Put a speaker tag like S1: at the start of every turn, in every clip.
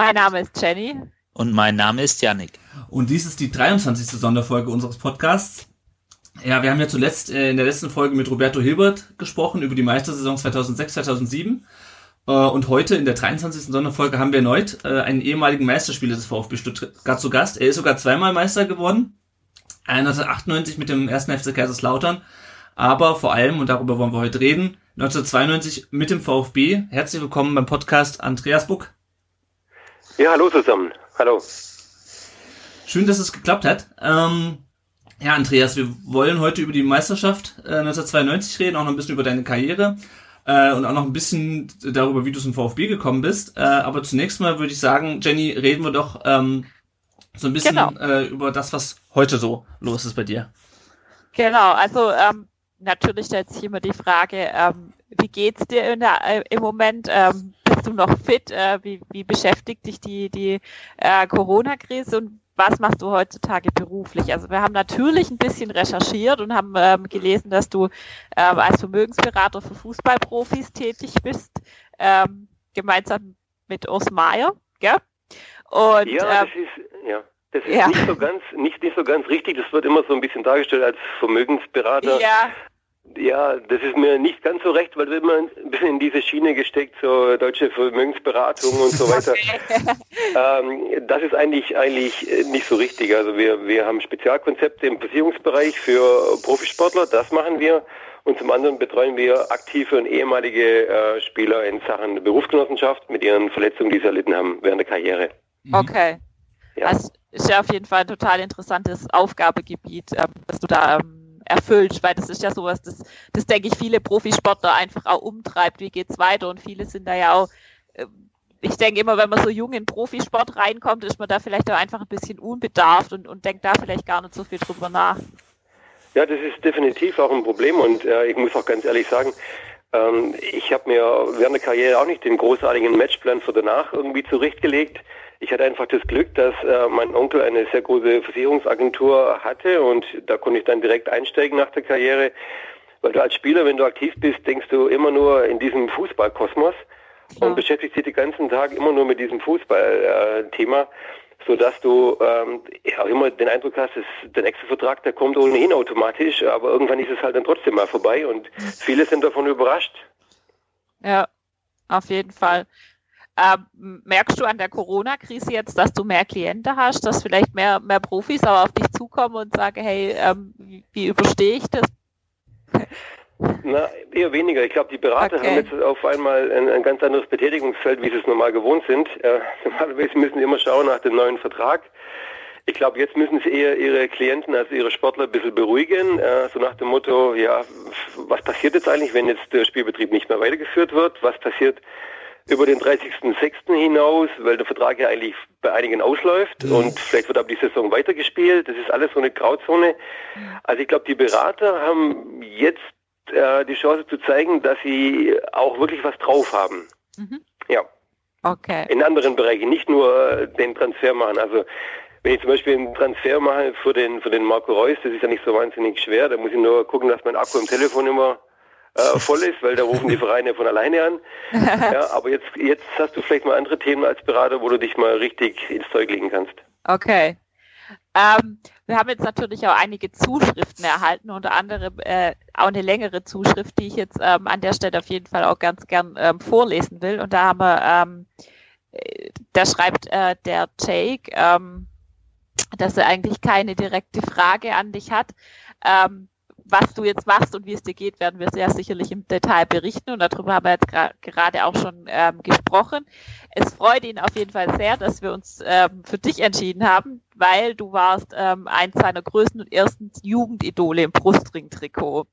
S1: Mein Name ist Jenny.
S2: Und mein Name ist Yannick.
S3: Und dies ist die 23. Sonderfolge unseres Podcasts. Ja, wir haben ja zuletzt äh, in der letzten Folge mit Roberto Hilbert gesprochen über die Meistersaison 2006-2007. Äh, Und heute in der 23. Sonderfolge haben wir erneut äh, einen ehemaligen Meisterspieler des VfB Stuttgart zu Gast. Er ist sogar zweimal Meister geworden. 1998 mit dem ersten FC Kaiserslautern. Aber vor allem, und darüber wollen wir heute reden, 1992 mit dem VfB. Herzlich willkommen beim Podcast Andreas Buck.
S4: Ja, hallo zusammen. Hallo.
S3: Schön, dass es geklappt hat. Ähm, ja, Andreas, wir wollen heute über die Meisterschaft äh, 1992 reden, auch noch ein bisschen über deine Karriere äh, und auch noch ein bisschen darüber, wie du zum VfB gekommen bist. Äh, aber zunächst mal würde ich sagen, Jenny, reden wir doch ähm, so ein bisschen
S1: Genau.
S3: äh, über das, was heute so los ist bei dir.
S1: Genau, also ähm, natürlich stellt sich immer die Frage, ähm, wie geht's dir in der, äh, im Moment? Ähm, bist du noch fit? Äh, wie, wie beschäftigt dich die, die äh, Corona-Krise und was machst du heutzutage beruflich? Also wir haben natürlich ein bisschen recherchiert und haben ähm, gelesen, dass du ähm, als Vermögensberater für Fußballprofis tätig bist, ähm, gemeinsam mit Urs Meier, gell? Und
S4: Ja,
S1: ähm,
S4: das ist, ja, das ist
S1: ja.
S4: nicht so ganz, nicht, nicht so ganz richtig. Das wird immer so ein bisschen dargestellt als Vermögensberater.
S1: ja,
S4: Ja, das ist mir nicht ganz so recht, weil wir immer ein bisschen in diese Schiene gesteckt, so deutsche Vermögensberatung und so weiter. Ähm, das ist eigentlich eigentlich nicht so richtig. Also wir wir haben Spezialkonzepte im Versicherungsbereich für Profisportler, das machen wir. Und zum anderen betreuen wir aktive und ehemalige äh, Spieler in Sachen Berufsgenossenschaft mit ihren Verletzungen, die sie erlitten haben während der Karriere.
S1: Okay.
S4: Ja.
S1: Das ist ja auf jeden Fall ein total interessantes Aufgabegebiet, ähm, das du da ähm, erfüllst, weil das ist ja sowas, das, das denke ich, viele Profisportler einfach auch umtreibt. Wie geht's weiter? Und viele sind da ja auch, ähm, ich denke immer, wenn man so jung in Profisport reinkommt, ist man da vielleicht auch einfach ein bisschen unbedarft und, und denkt da vielleicht gar nicht so viel drüber nach.
S4: Ja, das ist definitiv auch ein Problem und äh, ich muss auch ganz ehrlich sagen, ähm, ich habe mir während der Karriere auch nicht den großartigen Matchplan für danach irgendwie zurechtgelegt. Ich hatte einfach das Glück, dass äh, mein Onkel eine sehr große Versicherungsagentur hatte und da konnte ich dann direkt einsteigen nach der Karriere. Weil du als Spieler, wenn du aktiv bist, denkst du immer nur in diesem Fußballkosmos und beschäftigst dich den ganzen Tag immer nur mit diesem Fußballthema, sodass du ähm, ja, auch immer den Eindruck hast, dass der nächste Vertrag, der kommt ohnehin automatisch, aber irgendwann ist es halt dann trotzdem mal vorbei und viele sind davon überrascht.
S1: Ja, auf jeden Fall. Ähm, merkst du an der Corona-Krise jetzt, dass du mehr Klienten hast, dass vielleicht mehr, mehr Profis auch auf dich zukommen und sagen, hey, ähm, wie, wie überstehe ich das?
S4: Na, eher weniger. Ich glaube, die Berater
S1: Okay.
S4: haben jetzt auf einmal ein, ein ganz anderes Betätigungsfeld, wie sie es normal gewohnt sind. Äh, normalerweise müssen sie immer schauen nach dem neuen Vertrag. Ich glaube, jetzt müssen sie eher ihre Klienten, also ihre Sportler ein bisschen beruhigen, äh, so nach dem Motto, ja, was passiert jetzt eigentlich, wenn jetzt der Spielbetrieb nicht mehr weitergeführt wird? Was passiert über den 30.06. hinaus, weil der Vertrag ja eigentlich bei einigen ausläuft und vielleicht wird aber die Saison weitergespielt. Das ist alles so eine Grauzone. Also ich glaube, die Berater haben jetzt äh, die Chance zu zeigen, dass sie auch wirklich was drauf haben.
S1: Mhm.
S4: Ja,
S1: Okay.
S4: in anderen Bereichen, nicht nur den Transfer machen. Also wenn ich zum Beispiel einen Transfer mache für den für den Marco Reus, das ist ja nicht so wahnsinnig schwer. Da muss ich nur gucken, dass mein Akku im Telefon immer äh, voll ist, weil da rufen die Vereine von alleine an. Ja, aber jetzt jetzt hast du vielleicht mal andere Themen als Berater, wo du dich mal richtig ins Zeug legen kannst.
S1: Okay. Ähm, wir haben jetzt natürlich auch einige Zuschriften erhalten, unter anderem äh, auch eine längere Zuschrift, die ich jetzt ähm, an der Stelle auf jeden Fall auch ganz gern ähm, vorlesen will. Und da haben wir, ähm, äh, da schreibt äh, der Jake, ähm, dass er eigentlich keine direkte Frage an dich hat. Ähm, was du jetzt machst und wie es dir geht, werden wir sehr sicherlich im Detail berichten und darüber haben wir jetzt gerade auch schon ähm, gesprochen. Es freut ihn auf jeden Fall sehr, dass wir uns ähm, für dich entschieden haben, weil du warst ähm, eins seiner größten und ersten Jugendidole im Brustring-Trikot.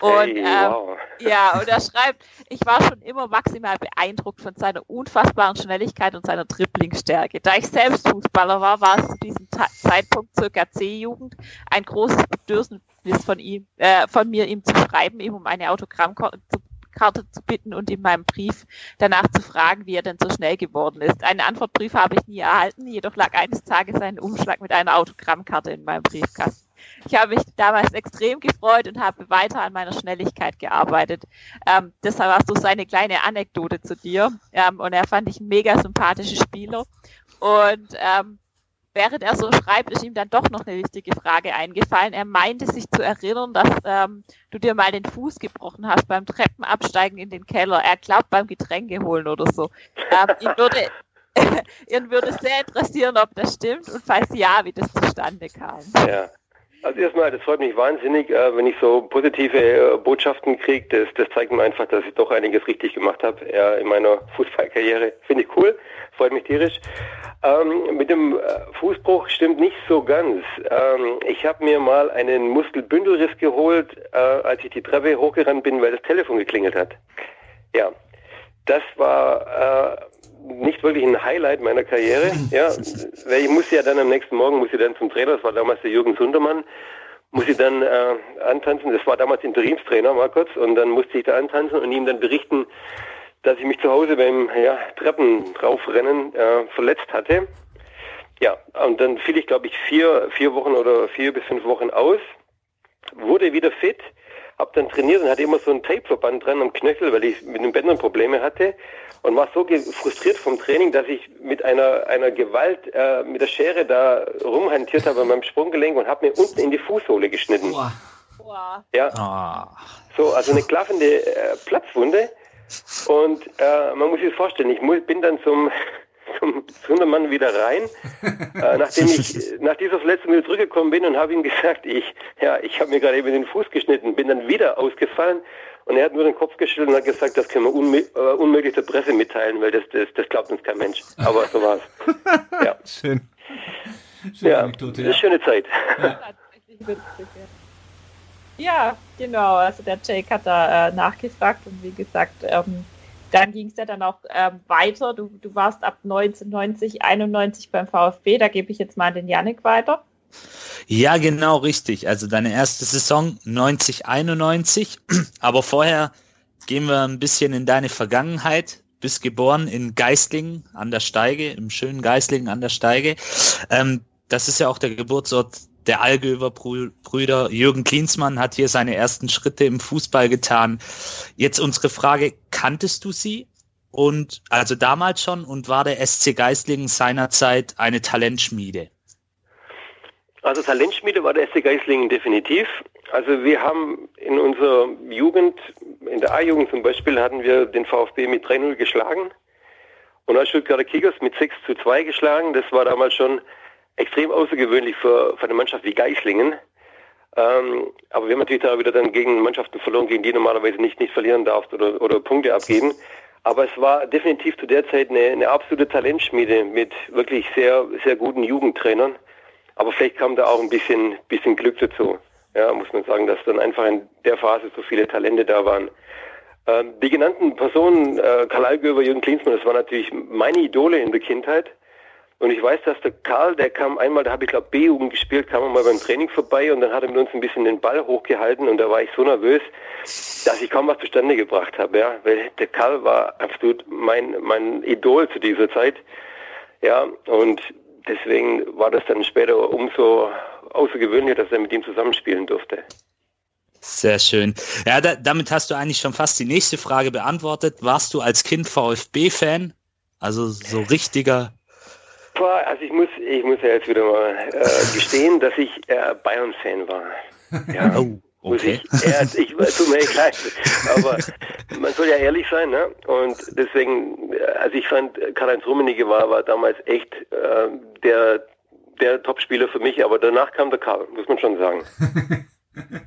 S1: Und
S4: Hey,
S1: ähm,
S4: wow.
S1: ja, und er schreibt, ich war schon immer maximal beeindruckt von seiner unfassbaren Schnelligkeit und seiner Dribblingstärke. Da ich selbst Fußballer war, war es zu diesem Ta Zeitpunkt circa C-Jugend ein großes Bedürfnis von ihm, äh, von mir, ihm zu schreiben, ihm um eine Autogrammkarte zu, Karte zu bitten und in meinem Brief danach zu fragen, wie er denn so schnell geworden ist. Einen Antwortbrief habe ich nie erhalten, jedoch lag eines Tages ein Umschlag mit einer Autogrammkarte in meinem Briefkasten. Ich habe mich damals extrem gefreut und habe weiter an meiner Schnelligkeit gearbeitet. Ähm, deshalb war so seine kleine Anekdote zu dir. Ähm, und er fand ich mega sympathischer Spieler. Und ähm, während er so schreibt, ist ihm dann doch noch eine wichtige Frage eingefallen. Er meinte sich zu erinnern, dass ähm, du dir mal den Fuß gebrochen hast beim Treppenabsteigen in den Keller. Er glaubt beim Getränke holen oder so. Ähm, ihn würde ihn würde sehr interessieren, ob das stimmt und falls ja, wie das zustande kam.
S4: Ja. Also erstmal, das freut mich wahnsinnig, äh, wenn ich so positive äh, Botschaften kriege. Das, das zeigt mir einfach, dass ich doch einiges richtig gemacht habe ja, in meiner Fußballkarriere. Finde ich cool, freut mich tierisch. Ähm, mit dem äh, Fußbruch stimmt nicht so ganz. Ähm, ich habe mir mal einen Muskelbündelriss geholt, äh, als ich die Treppe hochgerannt bin, weil das Telefon geklingelt hat. Ja, das war äh, nicht wirklich ein Highlight meiner Karriere. Ja, weil ich musste ja dann am nächsten Morgen muss ich dann zum Trainer, das war damals der Jürgen Sundermann, muss ich dann äh, antanzen. Das war damals Interimstrainer, mal kurz, und dann musste ich da antanzen und ihm dann berichten, dass ich mich zu Hause beim ja, Treppen draufrennen äh, verletzt hatte. Ja, und dann fiel ich, glaube ich, vier, vier Wochen oder vier bis fünf Wochen aus, wurde wieder fit, hab dann trainiert und hatte immer so ein Tapeverband dran am Knöchel, weil ich mit den Bändern Probleme hatte und war so frustriert vom Training, dass ich mit einer, einer Gewalt äh, mit der Schere da rumhantiert habe an meinem Sprunggelenk und habe mir unten in die Fußsohle geschnitten.
S3: Boah.
S1: Boah.
S4: Ja,
S2: Ah,
S4: so, also eine klaffende äh, Platzwunde. Und äh, man muss sich das vorstellen, ich bin dann zum, zum Sundermann wieder rein, äh, nachdem ich nach dieser Verletzung wieder zurückgekommen bin und habe ihm gesagt, ich, ja, ich habe mir gerade eben den Fuß geschnitten, bin dann wieder ausgefallen und er hat nur den Kopf geschüttelt und hat gesagt, das können wir unmö äh, unmöglich der Presse mitteilen, weil das, das, das glaubt uns kein Mensch. Aber so war's. Ja,
S5: Schön.
S3: Schöne
S4: ja,
S3: Anekdote,
S4: eine schöne Zeit.
S1: Ja. ja, genau. Also der Jake hat da äh, nachgefragt und wie gesagt, ähm, dann ging es ja dann auch ähm, weiter. Du, du warst ab 1990, 91 beim VfB. Da gebe ich jetzt mal an den Yannick weiter.
S2: Ja, genau, richtig. Also deine erste Saison 90, 91. Aber vorher gehen wir ein bisschen in deine Vergangenheit. Bist geboren in Geislingen an der Steige, im schönen Geislingen an der Steige. Ähm, das ist ja auch der Geburtsort der Allgöwer Brü- Brüder. Jürgen Klinsmann hat hier seine ersten Schritte im Fußball getan. Jetzt unsere Frage, kanntest du sie? Und also damals schon und war der SC Geislingen seinerzeit eine Talentschmiede?
S4: Also Talentschmiede war der SC Geislingen definitiv. Also wir haben in unserer Jugend, in der A-Jugend zum Beispiel, hatten wir den VfB mit 3-0 geschlagen und als Stuttgarter Kickers mit 6 zu 2 geschlagen. Das war damals schon extrem außergewöhnlich für, für eine Mannschaft wie Geislingen. Ähm, aber wir haben natürlich da wieder dann gegen Mannschaften verloren, gegen die normalerweise nicht, nicht verlieren darfst oder, oder Punkte abgeben. Aber es war definitiv zu der Zeit eine, eine absolute Talentschmiede mit wirklich sehr, sehr guten Jugendtrainern. Aber vielleicht kam da auch ein bisschen, bisschen Glück dazu. Ja, muss man sagen, dass dann einfach in der Phase so viele Talente da waren. Ähm, die genannten Personen, äh, Karl Allgöwer, Jürgen Klinsmann, das waren natürlich meine Idole in der Kindheit. Und ich weiß, dass der Karl, der kam einmal, da habe ich glaube B-Jugend gespielt, kam mal beim Training vorbei und dann hat er mit uns ein bisschen den Ball hochgehalten und da war ich so nervös, dass ich kaum was zustande gebracht habe, ja, weil der Karl war absolut mein, mein Idol zu dieser Zeit. Ja, und deswegen war das dann später umso außergewöhnlicher, dass er mit ihm zusammenspielen durfte.
S2: Sehr schön. Ja, da, damit hast du eigentlich schon fast die nächste Frage beantwortet. Warst du als Kind VfB-Fan? Also so richtiger.
S4: Boah, Also ich muss, ich muss ja jetzt wieder mal äh, gestehen, dass ich äh, Bayern-Fan war. Ja.
S2: Oh,
S4: Muss
S2: okay.
S4: ich, ja, ich tut mir echt leid, aber man soll ja ehrlich sein, ne? Und deswegen, äh, also ich fand, Karl-Heinz Rummenigge war, war damals echt äh, der, der Topspieler für mich, aber danach kam der Karl, muss man schon sagen.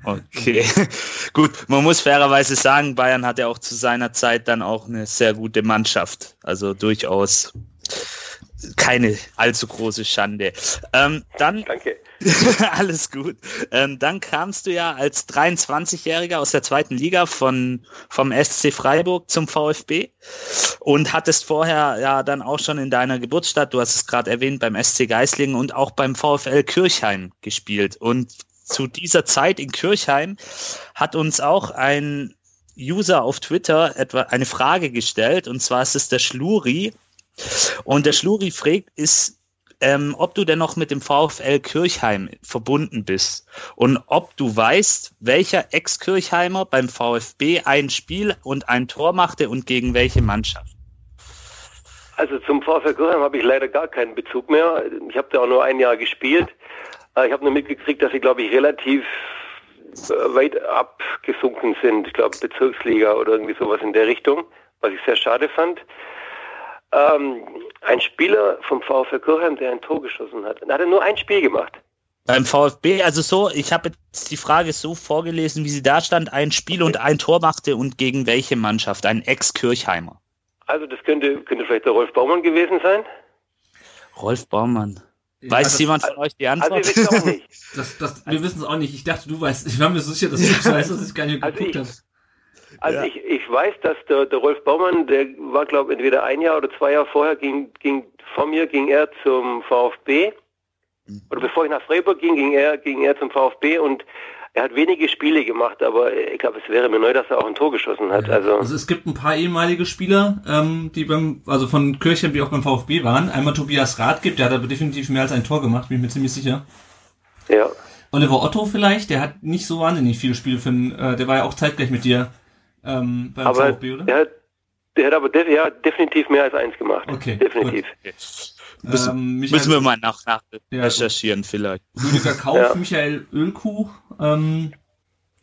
S2: Okay. Gut, man muss fairerweise sagen, Bayern hatte auch zu seiner Zeit dann auch eine sehr gute Mannschaft. Also durchaus keine allzu große Schande. Ähm, dann
S4: Danke.
S2: alles gut. Ähm, dann kamst du ja als 23-Jähriger aus der zweiten Liga von vom SC Freiburg zum VfB und hattest vorher ja dann auch schon in deiner Geburtsstadt, du hast es gerade erwähnt, beim SC Geislingen und auch beim VfL Kirchheim gespielt. Und zu dieser Zeit in Kirchheim hat uns auch ein User auf Twitter etwa eine Frage gestellt und zwar ist es der Schluri und der Schluri fragt, ist, ähm, ob du denn noch mit dem VfL Kirchheim verbunden bist und ob du weißt, welcher Ex-Kirchheimer beim VfB ein Spiel und ein Tor machte und gegen welche Mannschaft.
S4: Also zum VfL Kirchheim habe ich leider gar keinen Bezug mehr. Ich habe da auch nur ein Jahr gespielt. Äh, Ich habe nur mitgekriegt, dass sie, glaube ich, relativ äh, weit abgesunken sind. Ich glaube, Bezirksliga oder irgendwie sowas in der Richtung, was ich sehr schade fand. Ähm, ein Spieler vom VfL Kirchheim, der ein Tor geschossen hat. Da hat er nur ein Spiel gemacht.
S2: Beim VfB, also so, ich habe jetzt die Frage so vorgelesen, wie sie da stand, ein Spiel und ein Tor machte und gegen welche Mannschaft? Ein Ex-Kirchheimer.
S4: Also das könnte, könnte vielleicht der Rolf Baumann gewesen sein.
S2: Rolf Baumann.
S3: Ja,
S2: Weiß
S3: das-
S2: jemand von euch die
S4: Also
S2: Antwort?
S4: ich weiß auch nicht.
S3: Das, das, wir wissen es auch nicht. Ich dachte, du weißt. Ich war mir so sicher, dass du es weißt, dass ich gar nicht
S4: Also
S3: geguckt habe.
S4: Also
S2: Ja.
S4: ich, ich weiß, dass der, der Rolf Baumann, der war glaube entweder ein Jahr oder zwei Jahre vorher, ging, ging von mir ging er zum VfB. Oder bevor ich nach Freiburg ging, ging er, ging er zum VfB und er hat wenige Spiele gemacht, aber ich glaube, es wäre mir neu, dass er auch ein Tor geschossen hat. Also
S3: Also es gibt ein paar ehemalige Spieler, ähm, die beim, also von Kirchheim, die auch beim VfB waren. Einmal Tobias Rath gibt, der hat aber definitiv mehr als ein Tor gemacht, bin ich mir ziemlich sicher.
S4: ja.
S3: Oliver Otto vielleicht, der hat nicht so wahnsinnig viele Spiele für den, äh, der war ja auch zeitgleich mit dir ähm, beim
S4: Aber
S3: VfB, oder?
S4: der hat, der hat aber def ja, definitiv mehr als eins gemacht.
S3: Okay,
S4: Definitiv.
S2: Müssen,
S3: ähm, Michael,
S2: müssen wir mal nach, nach
S3: Ja,
S2: recherchieren vielleicht.
S3: Rüdiger Kauf,
S4: Ja.
S3: Michael Ölkuch, ähm,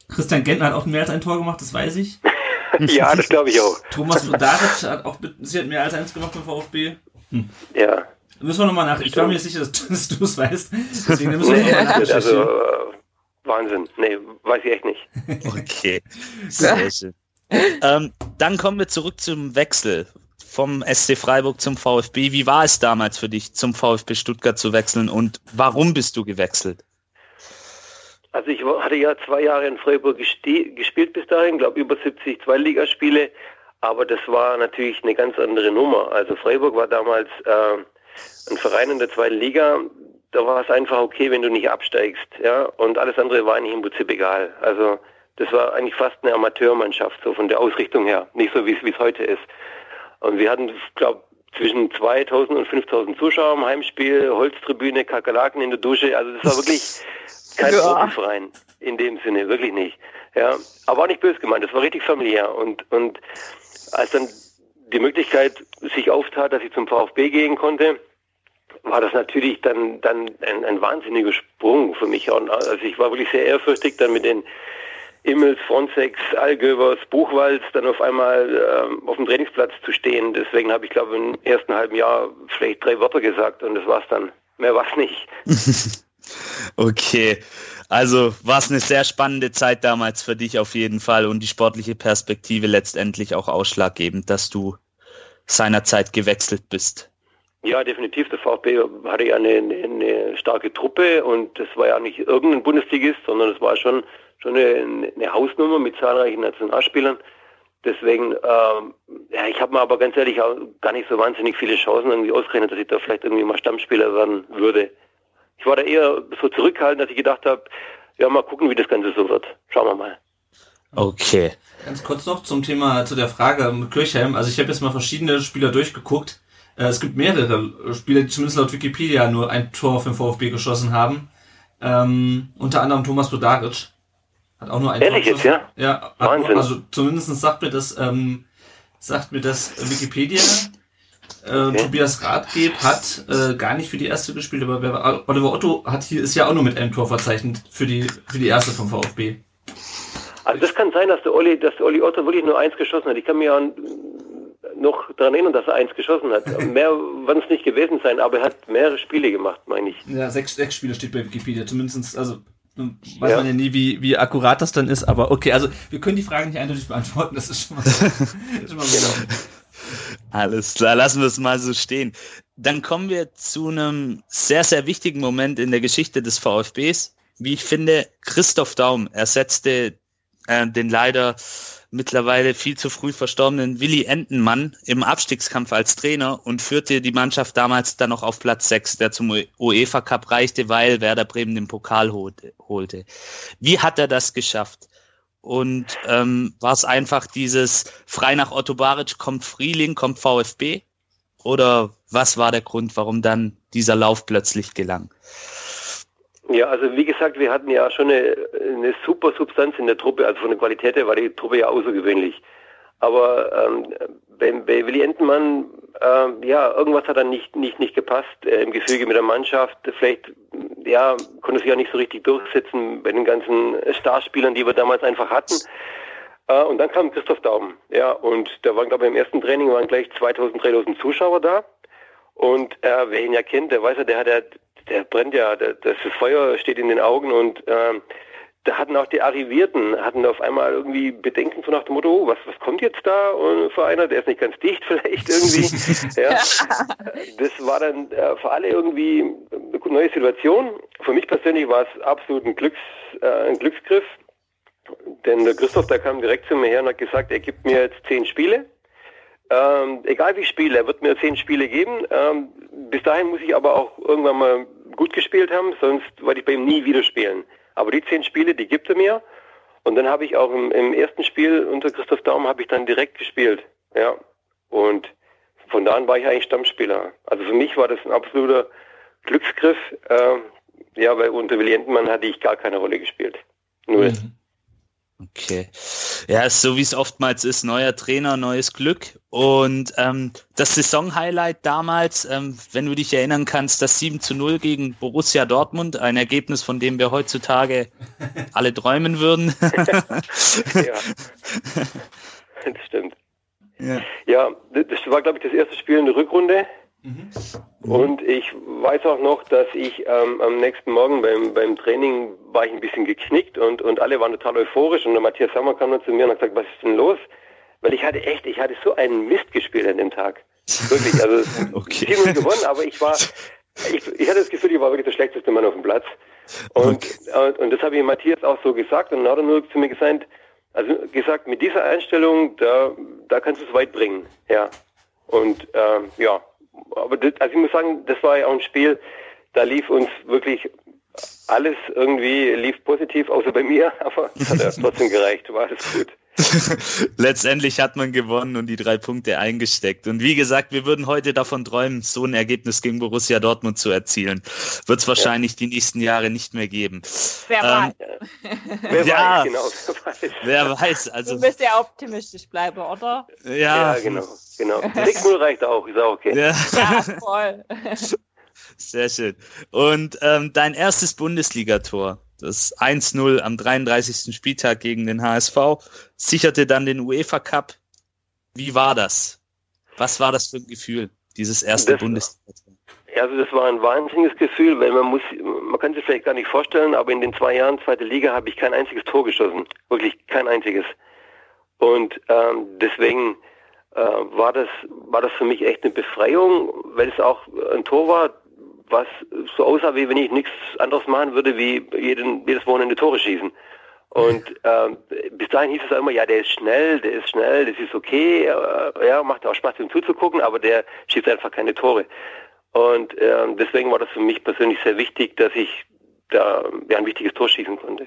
S3: Christian Gentner hat auch mehr als ein Tor gemacht, das weiß ich.
S4: ja, das glaube ich auch.
S3: Thomas Vladaric hat auch mit Sicherheit mehr als eins gemacht beim VfB.
S4: Ja.
S3: Müssen wir nochmal nach. Ich war mir sicher, dass, dass du es weißt. Deswegen müssen wir
S4: Nee,
S3: nochmal
S4: also
S3: nachrecherchieren.
S4: äh, Wahnsinn. Nee, weiß ich echt nicht.
S2: Okay, sehr schön. Ähm, dann kommen wir zurück zum Wechsel vom SC Freiburg zum VfB. Wie war es damals für dich, zum VfB Stuttgart zu wechseln und warum bist du gewechselt?
S4: Also ich hatte ja zwei Jahre in Freiburg gespielt bis dahin, glaube über 70 Zweitligaspiele, aber das war natürlich eine ganz andere Nummer. Also Freiburg war damals äh, ein Verein in der zweiten Liga, da war es einfach okay, wenn du nicht absteigst, ja, und alles andere war eigentlich im Prinzip egal. Also das war eigentlich fast eine Amateurmannschaft, so von der Ausrichtung her, nicht so wie es heute ist. Und wir hatten, glaube zwischen 2000 und 5000 Zuschauer im Heimspiel, Holztribüne, Kakerlaken in der Dusche, also das war wirklich kein
S1: Ja.
S4: Profiverein in dem Sinne, wirklich nicht. Ja, aber auch nicht böse gemeint, das war richtig familiär. Und, und als dann die Möglichkeit sich auftat, dass ich zum VfB gehen konnte, war das natürlich dann, dann ein, ein wahnsinniger Sprung für mich. Und also ich war wirklich sehr ehrfürchtig dann mit den Immels, Frontex, Allgövers, Buchwalds dann auf einmal ähm, auf dem Trainingsplatz zu stehen. Deswegen habe ich, glaube im ersten halben Jahr vielleicht drei Wörter gesagt und das war's dann. Mehr war's nicht.
S2: Okay, also war es eine sehr spannende Zeit damals für dich auf jeden Fall und die sportliche Perspektive letztendlich auch ausschlaggebend, dass du seinerzeit gewechselt bist.
S4: Ja, definitiv. Der VfB hatte ja eine, eine, eine starke Truppe und das war ja nicht irgendein Bundesligist, sondern es war schon, schon eine, eine Hausnummer mit zahlreichen Nationalspielern. Deswegen, ähm, ja, ich habe mir aber ganz ehrlich auch gar nicht so wahnsinnig viele Chancen irgendwie ausgerechnet, dass ich da vielleicht irgendwie mal Stammspieler werden würde. Ich war da eher so zurückhaltend, dass ich gedacht habe, ja, mal gucken, wie das Ganze so wird. Schauen wir mal.
S2: Okay.
S3: Ganz kurz noch zum Thema, zu der Frage mit Kirchheim. Also ich habe jetzt mal verschiedene Spieler durchgeguckt. Äh, Es gibt mehrere Spieler, die zumindest laut Wikipedia nur ein Tor für den VfB geschossen haben. Ähm, unter anderem Thomas Bodaric. Hat auch nur ein
S4: Ehrlich jetzt.
S3: Ja, hat-
S4: Wahnsinn.
S3: also zumindest sagt mir das, ähm, sagt mir das Wikipedia. Äh, Tobias Rathgeb hat äh, gar nicht für die erste gespielt, aber wer Oliver Otto hat hier ist ja auch nur mit einem Tor verzeichnet für die für die erste vom VfB.
S4: Also das kann sein, dass der Olli, dass der Olli Otto wirklich nur eins geschossen hat. Ich kann mir ja noch daran erinnern, dass er eins geschossen hat. Mehr werden es nicht gewesen sein, aber er hat mehrere Spiele gemacht, meine ich.
S3: Ja, sechs, sechs Spiele steht bei Wikipedia, zumindest, also nun weiß
S4: Ja.
S3: man ja nie, wie, wie akkurat das dann ist, aber okay, also wir können die Frage nicht eindeutig beantworten, das ist schon mal, schon mal
S4: Genau.
S2: Alles klar, lassen wir es mal so stehen. dann kommen wir zu einem sehr, sehr wichtigen Moment in der Geschichte des VfBs. Wie ich finde, Christoph Daum ersetzte äh, den leider mittlerweile viel zu früh verstorbenen Willi Entenmann im Abstiegskampf als Trainer und führte die Mannschaft damals dann noch auf Platz 6, der zum UEFA Cup reichte, weil Werder Bremen den Pokal holte. Wie hat er das geschafft? Und ähm, war es einfach dieses frei nach Otto Baric kommt Frieling, kommt VfB? Oder was war der Grund, warum dann dieser Lauf plötzlich gelang?
S4: Ja, also wie gesagt, wir hatten ja schon eine, eine super Substanz in der Truppe, also von der Qualität her war die Truppe ja außergewöhnlich. Aber ähm, bei, bei Willi Entenmann, äh, ja, irgendwas hat dann nicht, nicht, nicht gepasst äh, im Gefüge mit der Mannschaft. Vielleicht, ja, konnte sich ja nicht so richtig durchsetzen bei den ganzen Starspielern, die wir damals einfach hatten. Äh, und dann kam Christoph Daum, ja, und da waren, glaube ich, im ersten Training waren gleich 2000, 3000 Zuschauer da. Und äh, wer ihn ja kennt, der weiß ja, der hat ja der brennt ja, der, das Feuer steht in den Augen und ähm, da hatten auch die Arrivierten, hatten auf einmal irgendwie Bedenken so nach dem Motto, oh, was, was kommt jetzt da und für einer, der ist nicht ganz dicht vielleicht irgendwie. ja. Das war dann äh, für alle irgendwie eine neue Situation. Für mich persönlich war es absolut ein, Glücks, äh, ein Glücksgriff, denn der Christoph, der kam direkt zu mir her und hat gesagt, er gibt mir jetzt zehn Spiele ähm, egal wie ich spiele, er wird mir zehn Spiele geben. Ähm, bis dahin muss ich aber auch irgendwann mal gut gespielt haben, sonst wollte ich bei ihm nie wieder spielen. Aber die zehn Spiele, die gibt er mir. Und dann habe ich auch im, im, ersten Spiel unter Christoph Daum habe ich dann direkt gespielt. Ja. Und von da an war ich eigentlich Stammspieler. Also für mich war das ein absoluter Glücksgriff. Äh, ja, weil unter Willi Entenmann hatte ich gar keine Rolle gespielt. Null. Mhm.
S2: Okay. Ja, so wie es oftmals ist, neuer Trainer, neues Glück. Und ähm, das Saison-Highlight damals, ähm, wenn du dich erinnern kannst, das 7 zu 0 gegen Borussia Dortmund, ein Ergebnis, von dem wir heutzutage alle träumen würden.
S4: ja, das stimmt. Ja, ja das war, glaube ich, das erste Spiel in der Rückrunde. Mhm. Und ich weiß auch noch, dass ich ähm, am nächsten Morgen beim, beim Training war ich ein bisschen geknickt und, und alle waren total euphorisch und der Matthias Sommer kam dann zu mir und hat gesagt, was ist denn los? Weil ich hatte echt, ich hatte so einen Mist gespielt an dem Tag. Wirklich, also okay. Team gewonnen, aber ich war, ich, ich hatte das Gefühl, ich war wirklich der schlechteste Mann auf dem Platz. Und, okay. und, und das habe ich Matthias auch so gesagt und dann hat er nur zu mir gesagt, also gesagt, mit dieser Einstellung, da, da kannst du es weit bringen. Ja. Und ähm, ja, aber das, also ich muss sagen, das war ja auch ein Spiel, da lief uns wirklich alles irgendwie lief positiv, außer bei mir, aber es hat ja trotzdem gereicht, war alles gut.
S2: Letztendlich hat man gewonnen und die drei Punkte eingesteckt. Und wie gesagt, wir würden heute davon träumen, so ein Ergebnis gegen Borussia Dortmund zu erzielen. Wird es wahrscheinlich ja. die nächsten Jahre nicht mehr geben.
S1: Wer ähm,
S4: weiß. Wer ja, weiß, genau. Wer weiß.
S2: Wer weiß. Also,
S1: du müsst ja optimistisch bleiben, oder?
S4: Ja, ja genau. genau. 6-0 reicht auch, ist auch okay.
S1: Ja, ja voll.
S2: Sehr schön. Und ähm, dein erstes Bundesligator das 1-0 am 33. Spieltag gegen den HSV, sicherte dann den UEFA Cup. Wie war das? Was war das für ein Gefühl, dieses erste das, Bundesliga?
S4: Ja, also das war ein wahnsinniges Gefühl, weil man muss, man kann sich vielleicht gar nicht vorstellen, aber in den zwei Jahren zweite Liga habe ich kein einziges Tor geschossen. Wirklich kein einziges. Und ähm, deswegen äh, war das war das für mich echt eine Befreiung, weil es auch ein Tor war, was so aussah, wie wenn ich nichts anderes machen würde, wie jeden, jedes Wochenende Tore schießen. Und ähm, bis dahin hieß es immer, ja, der ist schnell, der ist schnell, das ist okay, äh, ja, macht auch Spaß, ihm zuzugucken, aber der schießt einfach keine Tore. Und ähm, deswegen war das für mich persönlich sehr wichtig, dass ich da ja, ein wichtiges Tor schießen konnte.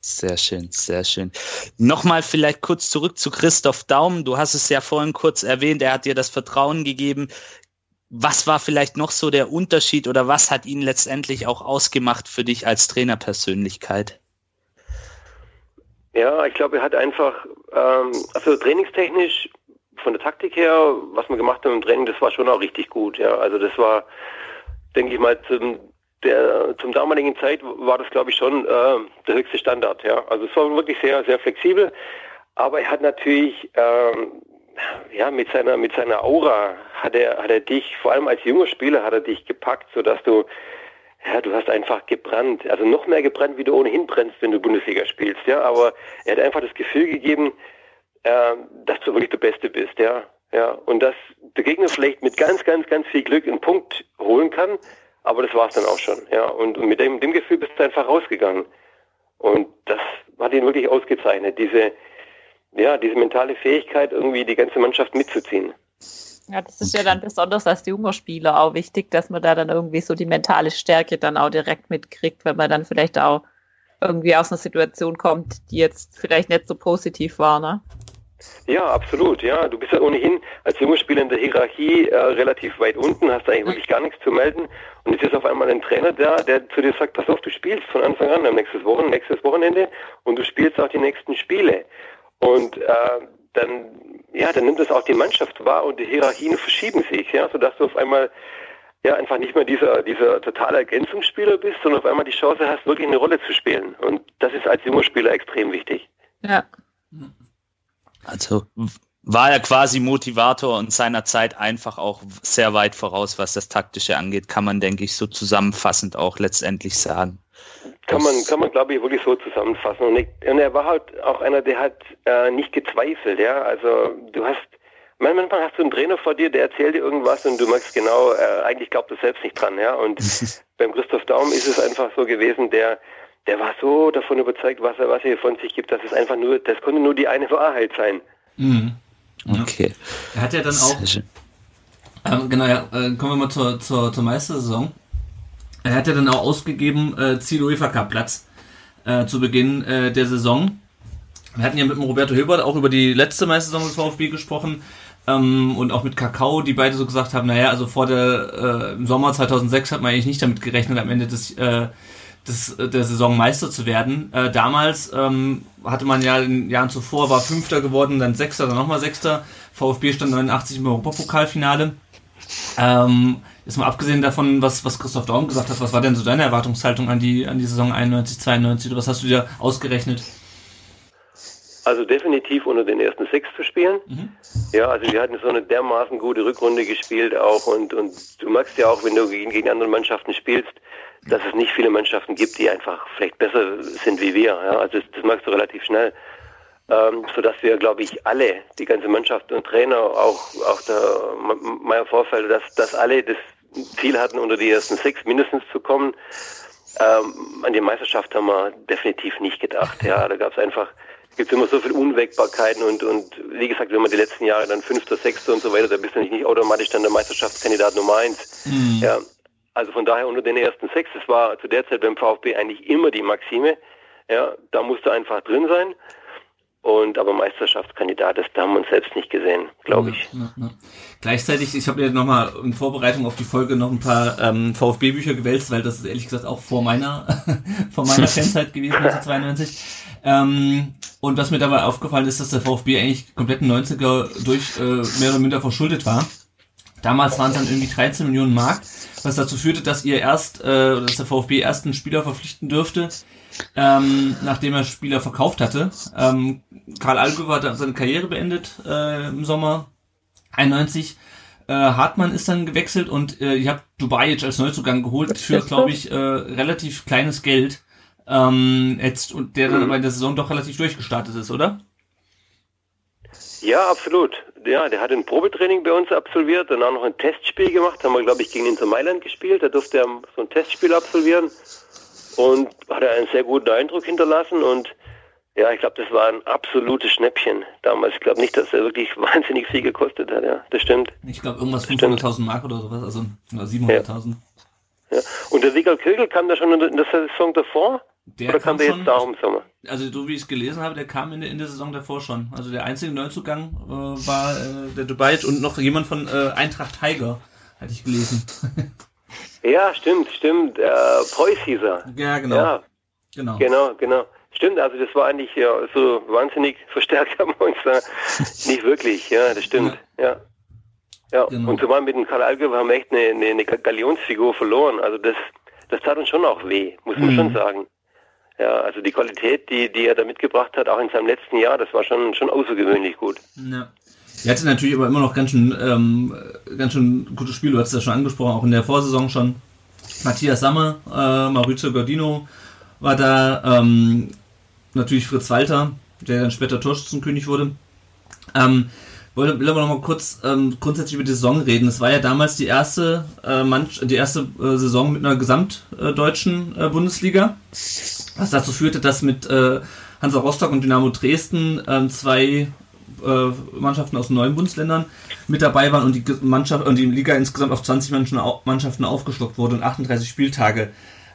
S2: Sehr schön, sehr schön. Nochmal vielleicht kurz zurück zu Christoph Daum. Du hast es ja vorhin kurz erwähnt, er hat dir das Vertrauen gegeben was war vielleicht noch so der Unterschied oder was hat ihn letztendlich auch ausgemacht für dich als Trainerpersönlichkeit?
S4: Ja, ich glaube, er hat einfach, ähm, also trainingstechnisch von der Taktik her, was wir gemacht haben im Training, das war schon auch richtig gut. Ja, also das war, denke ich mal, zum der zum damaligen Zeit war das, glaube ich, schon äh, der höchste Standard. Ja, also es war wirklich sehr, sehr flexibel. Aber er hat natürlich ähm, ja, mit seiner, mit seiner Aura hat er, hat er dich, vor allem als junger Spieler hat er dich gepackt, sodass du, ja, du hast einfach gebrannt. Also noch mehr gebrannt, wie du ohnehin brennst, wenn du Bundesliga spielst, ja. Aber er hat einfach das Gefühl gegeben, äh, dass du wirklich der Beste bist, ja. Ja. Und dass der Gegner vielleicht mit ganz, ganz, ganz viel Glück einen Punkt holen kann, aber das war es dann auch schon. Ja, und, und mit dem, dem Gefühl bist du einfach rausgegangen. Und das hat ihn wirklich ausgezeichnet, diese, ja, diese mentale Fähigkeit, irgendwie die ganze Mannschaft mitzuziehen.
S1: Ja, das ist ja dann besonders als junger Spieler auch wichtig, dass man da dann irgendwie so die mentale Stärke dann auch direkt mitkriegt, wenn man dann vielleicht auch irgendwie aus einer Situation kommt, die jetzt vielleicht nicht so positiv war, ne?
S4: Ja, absolut. Ja, du bist ja ohnehin als junger Spieler in der Hierarchie äh, relativ weit unten, hast eigentlich wirklich gar nichts zu melden. Und jetzt ist auf einmal ein Trainer da, der zu dir sagt, pass auf, du spielst von Anfang an am nächstes, Wochen, nächstes Wochenende und du spielst auch die nächsten Spiele. Und äh, dann, ja, dann nimmt das auch die Mannschaft wahr und die Hierarchien verschieben sich, ja, sodass du auf einmal ja einfach nicht mehr dieser, dieser totale Ergänzungsspieler bist, sondern auf einmal die Chance hast, wirklich eine Rolle zu spielen. Und das ist als junger Spieler extrem wichtig.
S1: Ja.
S2: Also war er quasi Motivator und seiner Zeit einfach auch sehr weit voraus, was das Taktische angeht, kann man, denke ich, so zusammenfassend auch letztendlich sagen.
S4: Kann man, kann man glaube ich wirklich so zusammenfassen. Und, ich, und, er war halt auch einer, der hat äh, nicht gezweifelt, ja. Also du hast, manchmal hast du einen Trainer vor dir, der erzählt dir irgendwas und du merkst genau, äh, eigentlich glaubt er selbst nicht dran, ja. Und beim Christoph Daum ist es einfach so gewesen, der, der war so davon überzeugt, was er, was er von sich gibt, dass es einfach nur, das konnte nur die eine Wahrheit sein.
S3: Mhm.
S2: Okay.
S3: Er hat ja dann auch, ähm, genau, ja, äh, kommen wir mal zur, zur, zur Meistersaison. Er hat ja dann auch ausgegeben, äh, Ziel UEFA Cup Platz äh, zu Beginn äh, der Saison. Wir hatten ja mit dem Roberto Hilbert auch über die letzte Meistersaison des VfB gesprochen ähm, und auch mit Kakao, die beide so gesagt haben, naja, also vor der, äh, im Sommer 2006 hat man eigentlich nicht damit gerechnet, am Ende des, äh, des, der Saison Meister zu werden. Äh, damals ähm, hatte man ja in Jahren zuvor, war Fünfter geworden, dann Sechster, dann nochmal Sechster. VfB stand 89 im Europapokalfinale. Ähm, Jetzt mal abgesehen davon, was, was Christoph Daum gesagt hat, was war denn so deine Erwartungshaltung an die, an die Saison 91, 92 oder was hast du dir ausgerechnet?
S4: Also definitiv unter den ersten sechs zu spielen. Mhm. Ja, also wir hatten so eine dermaßen gute Rückrunde gespielt auch und, und du merkst ja auch, wenn du gegen, gegen andere Mannschaften spielst, dass es nicht viele Mannschaften gibt, die einfach vielleicht besser sind wie wir. Ja, also das, das merkst du relativ schnell. Ähm, sodass wir, glaube ich, alle, die ganze Mannschaft und Trainer, auch, auch der Meier Vorfeld, dass, dass alle das Ziel hatten, unter die ersten sechs mindestens zu kommen. Ähm, an die Meisterschaft haben wir definitiv nicht gedacht. Ja, da gab es einfach, gibt immer so viele Unwägbarkeiten und, und wie gesagt, wenn man die letzten Jahre dann Fünfter, Sechster und so weiter, da bist du nicht, nicht automatisch dann der Meisterschaftskandidat Nummer eins. Mhm. Ja, also von daher unter den ersten sechs, das war zu der Zeit beim VfB eigentlich immer die Maxime. Ja, da musste einfach drin sein. Und aber Meisterschaftskandidat ist, da haben wir uns selbst nicht gesehen, glaube ich. Ja, ja, ja.
S3: Gleichzeitig, ich habe mir nochmal in Vorbereitung auf die Folge noch ein paar ähm, VfB-Bücher gewälzt, weil das ist ehrlich gesagt auch vor meiner vor meiner Fanzeit gewesen, 1992. Ähm, und was mir dabei aufgefallen ist, dass der VfB eigentlich kompletten 90er durch äh, mehr oder minder verschuldet war. Damals waren es dann irgendwie 13 Millionen Mark, was dazu führte, dass ihr erst, äh, dass der VfB erst einen Spieler verpflichten dürfte, ähm, nachdem er Spieler verkauft hatte. Ähm, Karl Allgöwer hat seine Karriere beendet äh, im Sommer 91. Äh, Hartmann ist dann gewechselt und äh, ihr habt Dubajic als Neuzugang geholt für, glaube ich, äh, relativ kleines Geld. Ähm, jetzt, und der dann aber in der Saison doch relativ durchgestartet ist, oder?
S4: Ja, absolut. Ja, der hat ein Probetraining bei uns absolviert, dann auch noch ein Testspiel gemacht, haben wir, glaube ich, gegen Inter Mailand gespielt. Da durfte er so ein Testspiel absolvieren und hat er einen sehr guten Eindruck hinterlassen und ja, ich glaube, das war ein absolutes Schnäppchen damals. Ich glaube nicht, dass er wirklich wahnsinnig viel gekostet hat, ja, das stimmt.
S3: Ich glaube irgendwas 500.000 Mark oder sowas, also 700.000.
S4: Ja. ja. Und der Sieger Kögel kam da schon in der Saison davor?
S3: Der oder kam, kam der jetzt da im Sommer? Also so wie ich es gelesen habe, der kam in der, in der Saison davor schon. Also der einzige Neuzugang äh, war äh, der Dubai und noch jemand von äh, Eintracht Tiger, hatte ich gelesen.
S4: Ja, stimmt, stimmt. Äh, Preuß hieß er.
S3: Ja, genau. Ja.
S4: Genau. Genau, genau. Stimmt, also das war eigentlich ja so wahnsinnig verstärkt haben wir uns da nicht wirklich, ja, das stimmt. Ja. Ja, ja. Genau. und zumal mit dem Karl Allgäuer haben wir echt eine, eine, eine Galionsfigur verloren. Also das, das tat uns schon auch weh, muss man mhm. schon sagen. Ja, also die Qualität, die, die er da mitgebracht hat, auch in seinem letzten Jahr, das war schon, schon außergewöhnlich gut.
S3: Ja. Er hatte natürlich aber immer noch ganz schön, ähm, ganz schön gutes Spiel. Du hast ja schon angesprochen, auch in der Vorsaison schon. Matthias Sammer, äh, Maurizio Gordino war da, ähm, natürlich Fritz Walter, der dann später Torschützenkönig wurde. Ähm, will aber noch mal kurz ähm, grundsätzlich über die Saison reden. Es war ja damals die erste, äh, Manch die erste äh, Saison mit einer gesamtdeutschen äh, Bundesliga, was dazu führte, dass mit äh, Hansa Rostock und Dynamo Dresden äh, zwei äh, Mannschaften aus neuen Bundesländern mit dabei waren und die Mannschaft und die Liga insgesamt auf 20 Mannschaften aufgestockt wurde und 38 Spieltage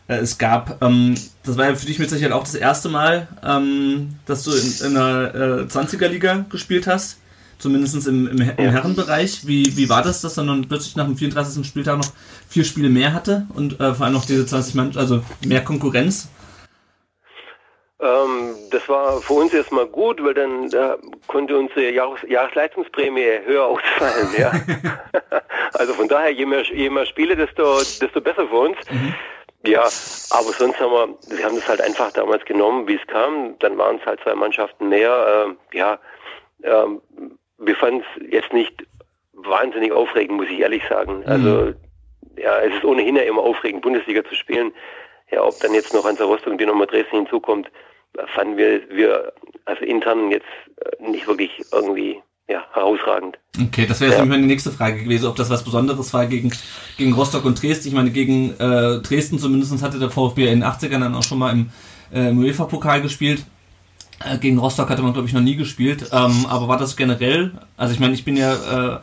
S3: äh, es gab. Ähm, das war ja für dich mit Sicherheit auch das erste Mal, ähm, dass du in, in einer äh, 20er-Liga gespielt hast. Zumindest im, im, Herrenbereich. Wie, wie war das, dass dann dann plötzlich nach dem 34. Spieltag noch vier Spiele mehr hatte und äh, vor allem noch diese 20 Mann, also mehr Konkurrenz?
S4: Ähm, das war für uns erstmal gut, weil dann da konnte unsere Jahres Jahresleistungsprämie höher ausfallen. Ja. also von daher, je mehr, je mehr Spiele, desto, desto besser für uns. Mhm. Ja, aber sonst haben wir, wir haben das halt einfach damals genommen, wie es kam. Dann waren es halt zwei Mannschaften mehr. Äh, ja, äh, wir fanden es jetzt nicht wahnsinnig aufregend, muss ich ehrlich sagen. Mhm. Also ja, es ist ohnehin ja immer aufregend, Bundesliga zu spielen. Ja, ob dann jetzt noch Hansa Rostock und Dynamo Dresden hinzukommt, fanden wir, wir also intern jetzt äh, nicht wirklich irgendwie ja, herausragend.
S3: Okay, das wäre jetzt ja. die nächste Frage gewesen, ob das was Besonderes war gegen, gegen Rostock und Dresden. Ich meine, gegen äh, Dresden zumindest hatte der VfB in den 80ern dann auch schon mal im, äh, im UEFA-Pokal gespielt. Äh, gegen Rostock hatte man, glaube ich, noch nie gespielt. Ähm, aber war das generell, also ich meine, ich bin ja äh,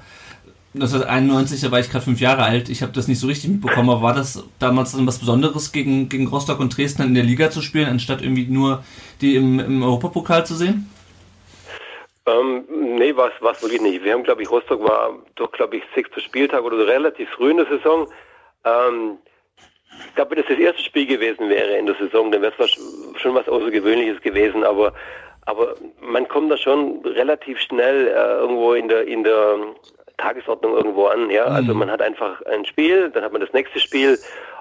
S3: 1991, da war ich gerade fünf Jahre alt, ich habe das nicht so richtig mitbekommen, aber war das damals dann was Besonderes, gegen, gegen Rostock und Dresden in der Liga zu spielen, anstatt irgendwie nur die im, im Europapokal zu sehen?
S4: Ähm, nee, war es wirklich nicht. Wir haben, glaube ich, Rostock war doch, glaube ich, sechster Spieltag oder relativ früh in der Saison. Ähm, ich glaube, wenn das das erste Spiel gewesen wäre in der Saison, dann wäre es schon was Außergewöhnliches gewesen, aber aber man kommt da schon relativ schnell äh, irgendwo in der in der Tagesordnung irgendwo an, ja. Also mhm. Man hat einfach ein Spiel, dann hat man das nächste Spiel,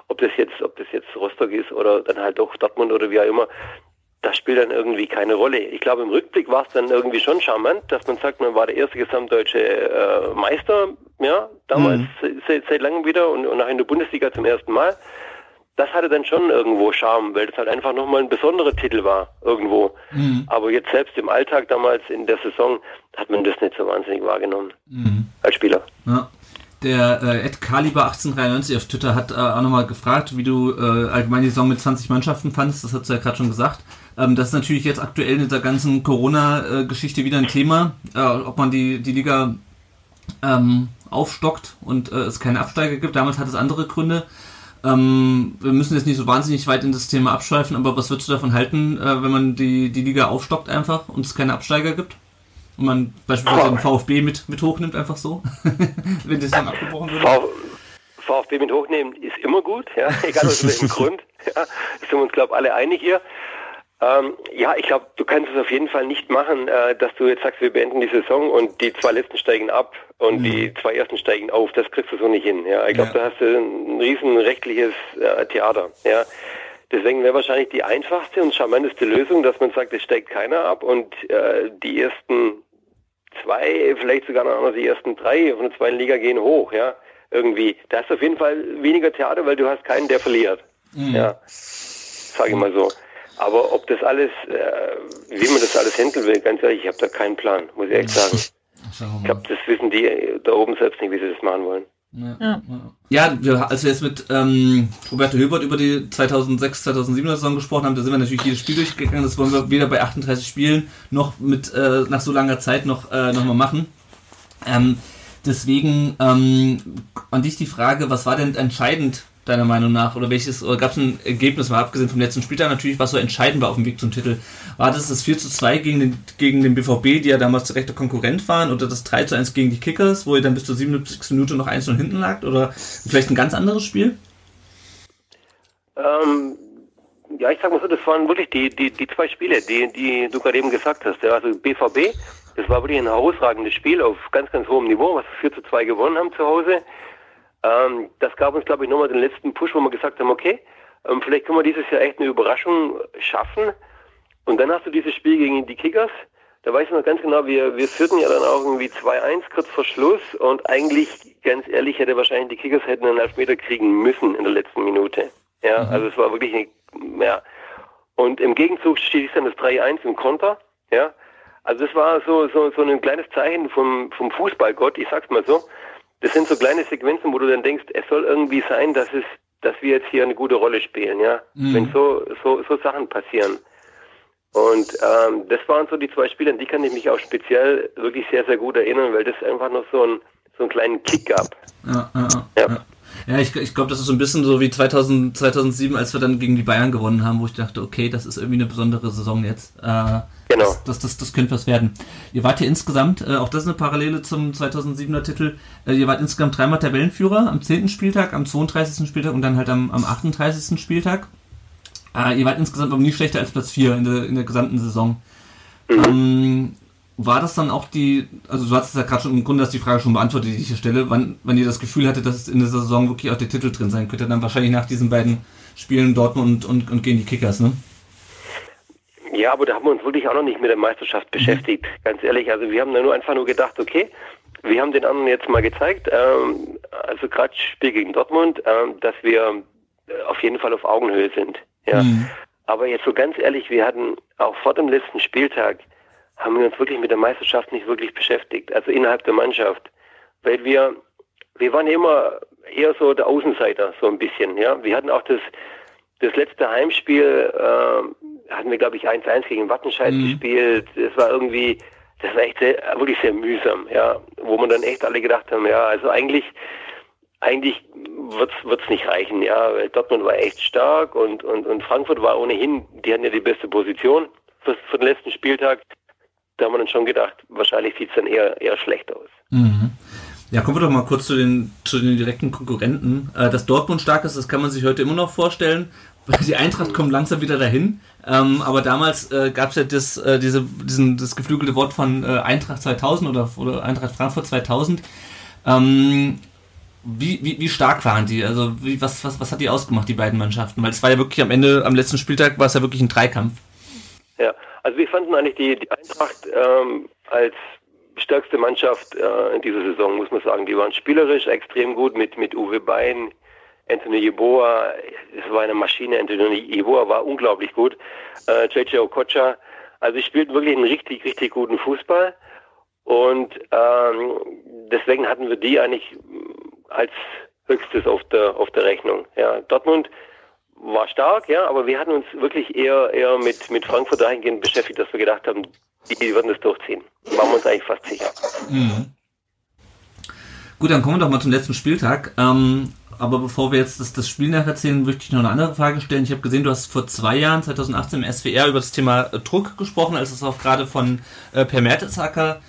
S4: ob das jetzt, ob das jetzt Rostock ist oder dann halt doch Dortmund oder wie auch immer das spielt dann irgendwie keine Rolle. Ich glaube, im Rückblick war es dann irgendwie schon charmant, dass man sagt, man war der erste gesamtdeutsche äh, Meister, ja, damals mhm. seit, seit langem wieder und, und auch in der Bundesliga zum ersten Mal. Das hatte dann schon irgendwo Charme, weil das halt einfach nochmal ein besonderer Titel war, irgendwo. Mhm. Aber jetzt selbst im Alltag damals in der Saison hat man das nicht so wahnsinnig wahrgenommen mhm. als Spieler.
S3: Ja. Der äh, Ed Kaliber 1893 auf Twitter hat äh, auch nochmal gefragt, wie du äh, allgemein die Saison mit 20 Mannschaften fandest. Das hast du ja gerade schon gesagt. Ähm, das ist natürlich jetzt aktuell in dieser ganzen Corona-Geschichte wieder ein Thema, äh, ob man die, die Liga ähm, aufstockt und äh, es keine Absteiger gibt. Damals hat es andere Gründe. Ähm, wir müssen jetzt nicht so wahnsinnig weit in das Thema abschweifen, aber was würdest du davon halten, äh, wenn man die, die Liga aufstockt einfach und es keine Absteiger gibt? Und man beispielsweise den VfB mit, mit hochnimmt, einfach so, wenn das dann abgebrochen wird?
S4: VfB mit hochnehmen ist immer gut, ja, egal aus welchem Grund. Ja, sind wir uns, glaube ich, alle einig hier. Ähm, ja, ich glaube, du kannst es auf jeden Fall nicht machen, äh, dass du jetzt sagst, wir beenden die Saison und die zwei letzten steigen ab und mhm. die zwei ersten steigen auf. Das kriegst du so nicht hin. Ja, ich glaube, ja. da hast du ein riesen rechtliches äh, Theater. Ja. Deswegen wäre wahrscheinlich die einfachste und charmanteste Lösung, dass man sagt, es steigt keiner ab und äh, die ersten zwei, vielleicht sogar noch die ersten drei von der zweiten Liga gehen hoch. Ja, irgendwie. Da hast du auf jeden Fall weniger Theater, weil du hast keinen, der verliert. Mhm. Ja, sage ich mal so. Aber ob das alles, äh, wie man das alles handeln will, ganz ehrlich, ich habe da keinen Plan, muss ich echt sagen. Ich glaube, das wissen die da oben selbst nicht, wie sie das machen wollen.
S3: Ja, ja. wir, als wir jetzt mit ähm, Roberto Hilbert über die 2006, 2007 Saison gesprochen haben, da sind wir natürlich jedes Spiel durchgegangen. Das wollen wir weder bei 38 Spielen noch mit äh, nach so langer Zeit noch, äh, noch mal machen. Ähm, deswegen ähm, an dich die Frage, was war denn entscheidend deiner Meinung nach? Oder welches, oder gab es ein Ergebnis, mal abgesehen vom letzten Spieltag natürlich, was so entscheidend war auf dem Weg zum Titel? War das das 4 zu 2 gegen den, gegen den BVB, die ja damals direkter Konkurrent waren, oder das 3 zu 1 gegen die Kickers, wo ihr dann bis zur 77. Minute noch 1 0 hinten lagt? Oder vielleicht ein ganz anderes Spiel?
S4: Ähm, ja, ich sag mal so, das waren wirklich die, die, die zwei Spiele, die, die du gerade eben gesagt hast. Ja, also BVB, das war wirklich ein herausragendes Spiel auf ganz, ganz hohem Niveau, was wir 4 zu 2 gewonnen haben zu Hause. Ähm, das gab uns, glaube ich, nochmal den letzten Push, wo wir gesagt haben, okay, ähm, vielleicht können wir dieses Jahr echt eine Überraschung schaffen. Und dann hast du dieses Spiel gegen die Kickers. Da weiß ich noch ganz genau, wir, wir führten ja dann auch irgendwie 2-1 kurz vor Schluss und eigentlich, ganz ehrlich, hätte wahrscheinlich die Kickers hätten einen Elfmeter kriegen müssen in der letzten Minute. Ja, mhm. also es war wirklich, ja. Und im Gegenzug steht dann das 3-1 im Konter, ja. Also das war so, so, so ein kleines Zeichen vom, vom Fußballgott, ich sag's mal so. Das sind so kleine Sequenzen, wo du dann denkst, es soll irgendwie sein, dass es, dass wir jetzt hier eine gute Rolle spielen, ja.
S3: Mhm.
S4: Wenn so, so, so Sachen passieren. Und ähm, das waren so die zwei Spiele, an die kann ich mich auch speziell wirklich sehr, sehr gut erinnern, weil das einfach noch so, ein, so einen kleinen Kick gab.
S3: Ja, ja, ja.
S4: Ja.
S3: ich, ich glaube, das ist so ein bisschen so wie 2000, 2007, als wir dann gegen die Bayern gewonnen haben, wo ich dachte, okay, das ist irgendwie eine besondere Saison jetzt. Äh,
S4: Genau.
S3: Das, das, das, das könnte was werden. Ihr wart ja insgesamt, äh, auch das ist eine Parallele zum 2007er Titel, äh, ihr wart insgesamt dreimal Tabellenführer, am 10. Spieltag, am 32. Spieltag und dann halt am, am 38. Spieltag. Äh, ihr wart insgesamt aber nie schlechter als Platz 4 in der, in der gesamten Saison. Ähm, war das dann auch die, also du hast ja gerade schon im Grunde hast die Frage schon beantwortet, die ich hier stelle, wann, wann ihr das Gefühl hattet, dass es in der Saison wirklich auch der Titel drin sein könnte, dann wahrscheinlich nach diesen beiden Spielen Dortmund und, und, und gegen die Kickers, ne?
S4: Ja, aber da haben wir uns wirklich auch noch nicht mit der Meisterschaft beschäftigt, ganz ehrlich. Also wir haben da nur einfach nur gedacht, okay, wir haben den anderen jetzt mal gezeigt, ähm, also gerade Spiel gegen Dortmund, ähm, dass wir äh, auf jeden Fall auf Augenhöhe sind. Ja.
S3: Mhm.
S4: Aber jetzt so ganz ehrlich, wir hatten auch vor dem letzten Spieltag haben wir uns wirklich mit der Meisterschaft nicht wirklich beschäftigt, also innerhalb der Mannschaft, weil wir wir waren immer eher so der Außenseiter, so ein bisschen. Ja, wir hatten auch das das letzte Heimspiel äh, hatten wir glaube ich 1-1 gegen Wattenscheid
S3: Mhm.
S4: gespielt. Das war irgendwie das war echt sehr, wirklich sehr mühsam, ja, wo man dann echt alle gedacht haben, ja, also eigentlich eigentlich wird's wird's nicht reichen, ja, weil Dortmund war echt stark und, und, und Frankfurt war ohnehin, die hatten ja die beste Position für, für den letzten Spieltag. Da haben wir dann schon gedacht, wahrscheinlich sieht's dann eher, eher schlecht aus.
S3: Mhm. Ja, kommen wir doch mal kurz zu den, zu den direkten Konkurrenten. Äh, dass Dortmund stark ist, das kann man sich heute immer noch vorstellen. Die Eintracht kommt langsam wieder dahin. Ähm, aber damals äh, gab es ja das, äh, diese, diesen, das geflügelte Wort von äh, Eintracht 2000 oder, oder Eintracht Frankfurt 2000. Ähm, wie, wie, wie stark waren die? Also wie, was, was, was hat die ausgemacht, die beiden Mannschaften? Weil es war ja wirklich am Ende, am letzten Spieltag war es ja wirklich ein Dreikampf.
S4: Ja, also wir fanden eigentlich die, die Eintracht ähm, als stärkste Mannschaft äh, in dieser Saison, muss man sagen. Die waren spielerisch extrem gut mit, mit Uwe Bein, Anthony Yeboah, es war eine Maschine, Anthony Yeboah war unglaublich gut, äh, JJ Okocha, also die spielten wirklich einen richtig, richtig guten Fußball und ähm, deswegen hatten wir die eigentlich als höchstes auf der, auf der Rechnung. Ja, Dortmund war stark, ja, aber wir hatten uns wirklich eher, eher mit, mit Frankfurt dahingehend beschäftigt, dass wir gedacht haben, die, die würden das durchziehen. Waren wir uns eigentlich fast sicher.
S3: Mhm. Gut, dann kommen wir doch mal zum letzten Spieltag. Ähm, aber bevor wir jetzt das, das Spiel nacherzählen, möchte ich noch eine andere Frage stellen. Ich habe gesehen, du hast vor zwei Jahren, 2018 im SWR, über das Thema Druck gesprochen, als es auch gerade von äh, Per Mertesacker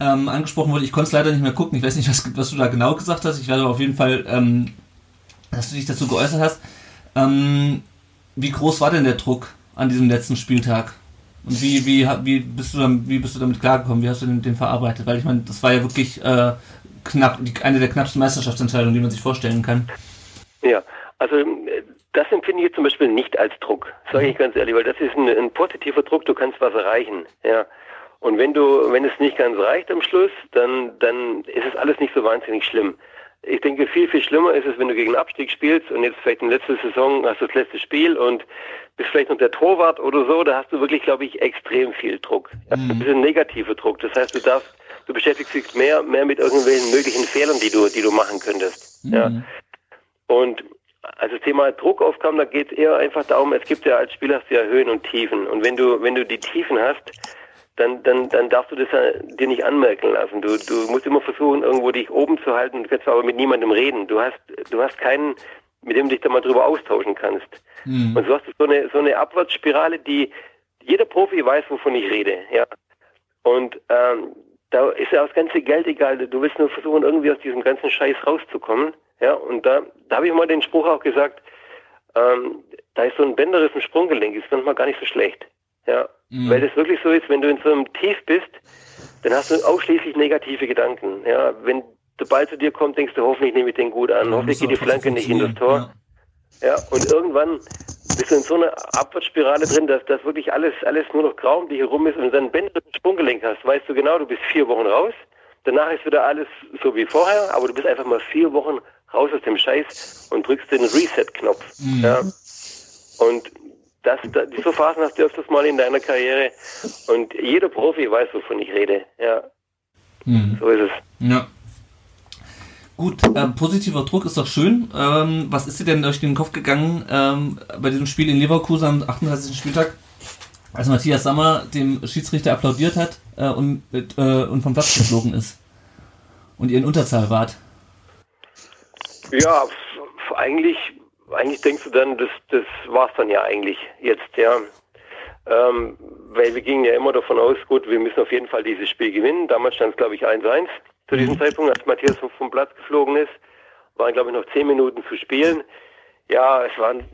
S3: ähm, angesprochen wurde. Ich konnte es leider nicht mehr gucken. Ich weiß nicht, was, was du da genau gesagt hast. Ich werde auf jeden Fall, ähm, dass du dich dazu geäußert hast. Ähm, wie groß war denn der Druck an diesem letzten Spieltag? Und wie, wie, wie, bist, du dann, wie bist du damit klargekommen? Wie hast du den, den verarbeitet? Weil ich meine, das war ja wirklich äh, knapp, die, eine der knappsten Meisterschaftsentscheidungen, die man sich vorstellen kann.
S4: Ja, also äh, das empfinde ich jetzt zum Beispiel nicht als Druck, sage ich ganz ehrlich, weil das ist ein, ein positiver Druck, du kannst was erreichen. Ja. Und wenn du, wenn es nicht ganz reicht am Schluss, dann, dann ist es alles nicht so wahnsinnig schlimm. Ich denke, viel, viel schlimmer ist es, wenn du gegen Abstieg spielst und jetzt vielleicht in letzter Saison hast du das letzte Spiel und bist vielleicht noch der Torwart oder so, da hast du wirklich, glaube ich, extrem viel Druck. Das ist ein negativer Druck. Das heißt, du darfst, du beschäftigst dich mehr, mehr mit irgendwelchen möglichen Fehlern, die du, die du machen könntest. Ja. Und als das Thema Druck aufkam, da geht es eher einfach darum, es gibt ja als Spieler hast du ja Höhen und Tiefen. Und wenn du, wenn du die Tiefen hast, dann, dann, dann darfst du das ja dir nicht anmerken lassen. Du, du musst immer versuchen, irgendwo dich oben zu halten. Du kannst aber mit niemandem reden. Du hast, du hast keinen, mit dem du dich da mal drüber austauschen kannst.
S3: Mhm.
S4: Und so hast du so eine, so eine Abwärtsspirale, die jeder Profi weiß, wovon ich rede. Ja. Und ähm, da ist ja das ganze Geld egal. Du willst nur versuchen, irgendwie aus diesem ganzen Scheiß rauszukommen. Ja. Und da, da habe ich mal den Spruch auch gesagt, ähm, da ist so ein Bänderriss im Sprunggelenk, ist manchmal gar nicht so schlecht. Ja.
S3: Mhm.
S4: Weil das wirklich so ist, wenn du in so einem Tief bist, dann hast du ausschließlich negative Gedanken. Ja. Wenn der Ball zu dir kommt, denkst du, hoffentlich nehme ich den gut an,
S3: Ja,
S4: hoffentlich geht die Flanke nicht in das Tor.
S3: funktionieren.
S4: Ja, und irgendwann bist du in so einer Abwärtsspirale drin, dass das wirklich alles, alles nur noch grau um dich herum ist und dann im Sprunggelenk hast, weißt du genau, du bist vier Wochen raus. Danach ist wieder alles so wie vorher, aber du bist einfach mal vier Wochen raus aus dem Scheiß und drückst den Reset-Knopf.
S3: Mhm.
S4: Ja. Und das, das, so Phasen hast du öfters mal in deiner Karriere und jeder Profi weiß, wovon ich rede. Ja,
S3: Mhm.
S4: so ist es.
S3: Ja. Gut, ähm, positiver Druck ist doch schön. Ähm, was ist dir denn durch den Kopf gegangen ähm, bei diesem Spiel in Leverkusen am 38. Spieltag, als Matthias Sammer dem Schiedsrichter applaudiert hat äh, und, äh, und vom Platz geflogen ist und ihr in Unterzahl wart?
S4: Ja, eigentlich, eigentlich denkst du dann, das, das war's dann ja eigentlich jetzt, ja. Ähm, weil wir gingen ja immer davon aus, gut, wir müssen auf jeden Fall dieses Spiel gewinnen. Damals stand es, glaube ich, 1-1 zu diesem Zeitpunkt, als Matthias vom- Platz geflogen ist. Waren, glaube ich, noch 10 Minuten zu spielen. Ja, es waren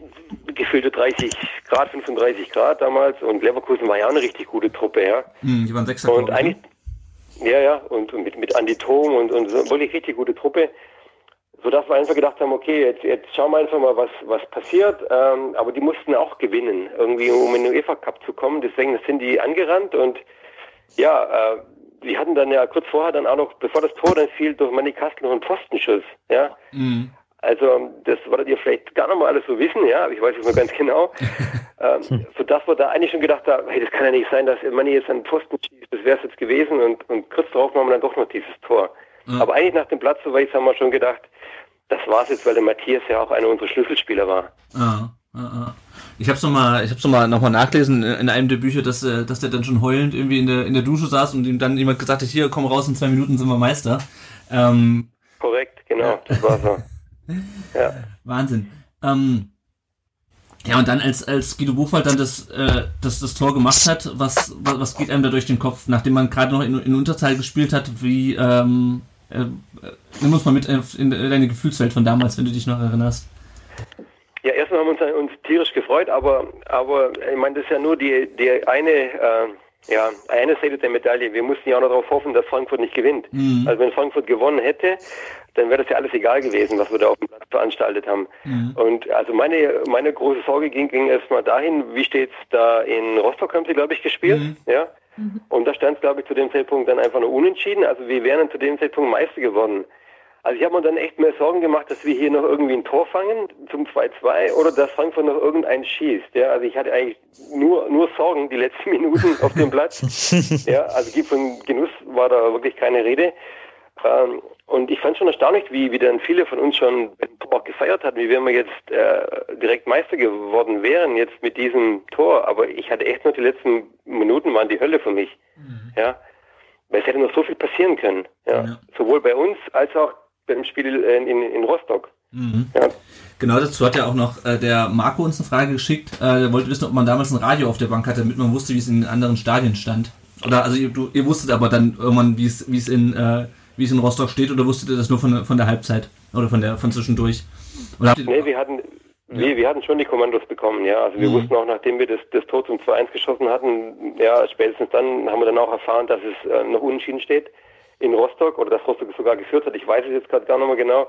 S4: gefühlte 30 Grad, 35 Grad damals und Leverkusen war ja auch eine richtig gute Truppe, ja.
S3: Hm, die waren Sechser,
S4: Und
S3: glaub ich, ne?
S4: eigentlich, ja, ja, und, und mit, mit Andi Thom und, und so, wirklich richtig gute Truppe. Sodass wir einfach gedacht haben, okay, jetzt, jetzt schauen wir einfach mal, was, was passiert. Ähm, aber die mussten auch gewinnen, irgendwie um in den UEFA Cup zu kommen. Deswegen sind die angerannt und ja, äh, die hatten dann ja kurz vorher dann auch noch, bevor das Tor dann fiel, durch Manny Kastel noch einen Pfostenschuss. Ja,
S3: Mhm.
S4: also das werdet ihr vielleicht gar noch mal alles so wissen, ja, aber ich weiß es nur ganz genau. ähm, sodass wir da eigentlich schon gedacht haben, hey, das kann ja nicht sein, dass Manni jetzt einen Pfosten schießt, das wäre es jetzt gewesen und, und kurz darauf machen wir dann doch noch dieses Tor.
S3: Ja.
S4: Aber eigentlich nach dem Platzverweis haben wir schon gedacht, das war's jetzt, weil der Matthias ja auch einer unserer Schlüsselspieler war.
S3: Ah, ah, ah. Ich hab's nochmal, ich hab's noch mal, noch mal nachgelesen in einem der Bücher, dass, äh, dass der dann schon heulend irgendwie in der, in der Dusche saß und ihm dann jemand gesagt hat, hier, komm raus, in zwei Minuten sind wir Meister. Ähm,
S4: Korrekt, genau, das war so. Ja.
S3: Wahnsinn. Ähm, ja, und dann als, als Guido Buchwald dann das, äh, das, das Tor gemacht hat, was, was, was geht einem da durch den Kopf, nachdem man gerade noch in, in Unterzahl gespielt hat, wie, ähm, äh, äh, nimm uns mal mit in deine Gefühlswelt von damals, wenn du dich noch erinnerst.
S4: Ja, erstmal haben wir uns, uns tierisch gefreut, aber, aber ich meine, das ist ja nur die, die eine, äh, ja, eine Seite der Medaille. Wir mussten ja auch noch darauf hoffen, dass Frankfurt nicht gewinnt.
S3: Mhm.
S4: Also wenn Frankfurt gewonnen hätte, dann wäre das ja alles egal gewesen, was wir da auf dem Platz veranstaltet haben.
S3: Mhm.
S4: Und also meine, meine große Sorge ging, ging erstmal dahin, wie steht's da in Rostock, haben sie, glaube ich, gespielt,
S3: Mhm.
S4: ja. Und da stand es, glaube ich, zu dem Zeitpunkt dann einfach nur unentschieden. Also wir wären dann zu dem Zeitpunkt Meister geworden. Also ich habe mir dann echt mehr Sorgen gemacht, dass wir hier noch irgendwie ein Tor fangen zum 2-2 oder dass Frankfurt noch irgendeinen schießt. Ja, also ich hatte eigentlich nur, nur Sorgen die letzten Minuten auf dem Platz. Ja, also von Genuss war da wirklich keine Rede. Ähm, und ich fand schon erstaunlich, wie, wie dann viele von uns schon auch gefeiert hatten, wie wenn wir jetzt äh, direkt Meister geworden wären jetzt mit diesem Tor. Aber ich hatte echt nur die letzten Minuten waren die Hölle für mich. Ja, weil es hätte noch so viel passieren können. Ja,
S3: Ja.
S4: sowohl bei uns als auch beim Spiel in, in, in Rostock.
S3: Mhm.
S4: Ja.
S3: Genau dazu hat ja auch noch äh, der Marco uns eine Frage geschickt. Äh, der wollte wissen, ob man damals ein Radio auf der Bank hatte, damit man wusste, wie es in den anderen Stadien stand. Oder also ihr, du, ihr wusstet aber dann irgendwann, wie es wie es in äh, wie es in Rostock steht, oder wusstet ihr das nur von, von der Halbzeit oder von der von zwischendurch? Oder
S4: Nee, wir hatten, wir, wir hatten schon die Kommandos bekommen, ja. Also wir
S3: Mhm.
S4: wussten auch, nachdem wir das, das Tor zum 2-1 geschossen hatten, ja, spätestens dann haben wir dann auch erfahren, dass es äh, noch unentschieden steht in Rostock oder dass Rostock sogar geführt hat. Ich weiß es jetzt gerade gar nicht mehr genau.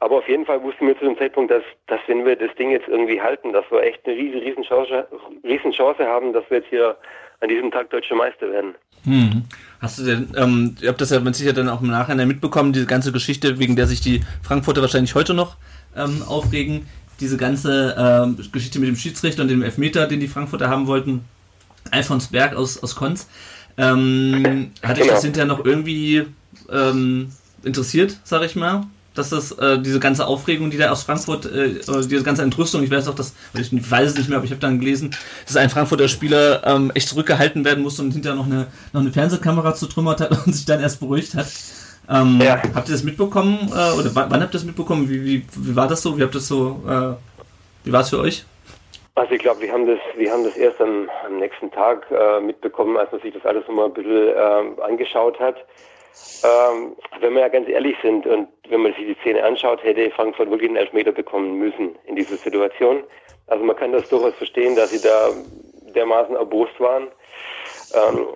S4: Aber auf jeden Fall wussten wir zu dem Zeitpunkt, dass, dass wenn wir das Ding jetzt irgendwie halten, dass wir echt eine riesen, riesen Chance, riesen Chance haben, dass wir jetzt hier an diesem Tag deutsche Meister werden.
S3: Hm. Hast du denn, ähm, ihr habt das ja mit Sicherheit dann auch im Nachhinein mitbekommen, diese ganze Geschichte, wegen der sich die Frankfurter wahrscheinlich heute noch ähm, aufregen. Diese ganze ähm, Geschichte mit dem Schiedsrichter und dem Elfmeter, den die Frankfurter haben wollten. Alfons Berg aus, aus Konz. Ähm, hat dich
S4: Genau.
S3: das hinterher noch irgendwie ähm, interessiert, sag ich mal? Dass das, äh, diese ganze Aufregung, die da aus Frankfurt, äh, diese ganze Entrüstung, ich weiß auch, dass, ich weiß es nicht mehr, aber ich habe dann gelesen, dass ein Frankfurter Spieler ähm, echt zurückgehalten werden musste und hinterher noch eine, noch eine Fernsehkamera zertrümmert hat und sich dann erst beruhigt hat. Ähm,
S4: Ja.
S3: Habt ihr das mitbekommen, äh, oder wann, wann habt ihr das mitbekommen? Wie, wie, wie war das so? Wie habt ihr das so, äh, wie war es für euch?
S4: Also ich glaube, wir haben das, wir haben das erst am, am nächsten Tag äh, mitbekommen, als man sich das alles nochmal ein bisschen ähm, angeschaut hat. Ähm, wenn wir ja ganz ehrlich sind und wenn man sich die Szene anschaut, hätte Frankfurt wirklich einen Elfmeter bekommen müssen in dieser Situation. Also man kann das durchaus verstehen, dass sie da dermaßen erbost waren. Ähm,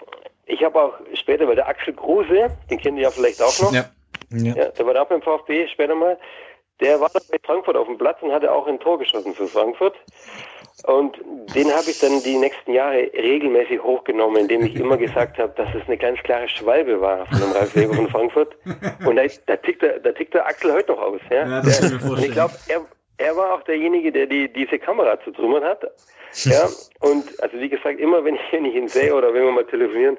S4: ich habe auch später, weil der Axel Kruse, den kennt ihr ja vielleicht auch noch,
S3: Ja.
S2: Ja.
S4: ja, der war da auch beim VfB später mal. Der war dann bei Frankfurt auf dem Platz und hatte auch ein Tor geschossen für Frankfurt. Und den habe ich dann die nächsten Jahre regelmäßig hochgenommen, indem ich immer gesagt habe, dass es eine ganz klare Schwalbe war von dem Ralf Weber von Frankfurt. Und da, da, tickt der, da tickt der Axel heute noch aus. Ja,
S3: Ja, das kann ich mir
S4: und
S3: vorstellen.
S4: ich glaube, er, er war auch derjenige, der die, diese Kamera zu trümmern hat. Ja, und also wie gesagt, immer wenn ich, wenn ich ihn sehe oder wenn wir mal telefonieren,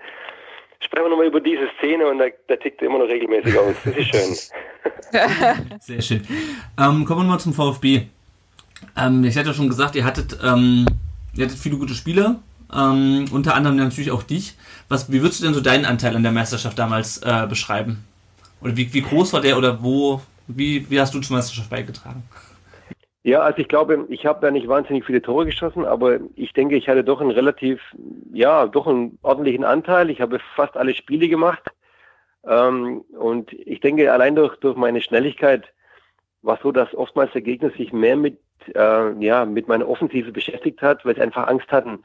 S4: sprechen wir nochmal über diese Szene und da, da tickt er immer noch regelmäßig aus. Das ist schön.
S3: Sehr schön. Ähm, kommen wir mal zum VfB. Ähm, ich hatte ja schon gesagt, ihr hattet, ähm, ihr hattet viele gute Spieler, ähm, unter anderem natürlich auch dich. Was, wie würdest du denn so deinen Anteil an der Meisterschaft damals äh, beschreiben? Oder wie, wie groß war der oder wo, wie, wie hast du zur Meisterschaft beigetragen?
S4: Ja, also ich glaube, ich habe da nicht wahnsinnig viele Tore geschossen, aber ich denke, ich hatte doch einen relativ, ja, doch einen ordentlichen Anteil. Ich habe fast alle Spiele gemacht. Ähm, und ich denke, allein durch, durch meine Schnelligkeit war so, dass oftmals der Gegner sich mehr mit, äh, ja, mit meiner Offensive beschäftigt hat, weil sie einfach Angst hatten,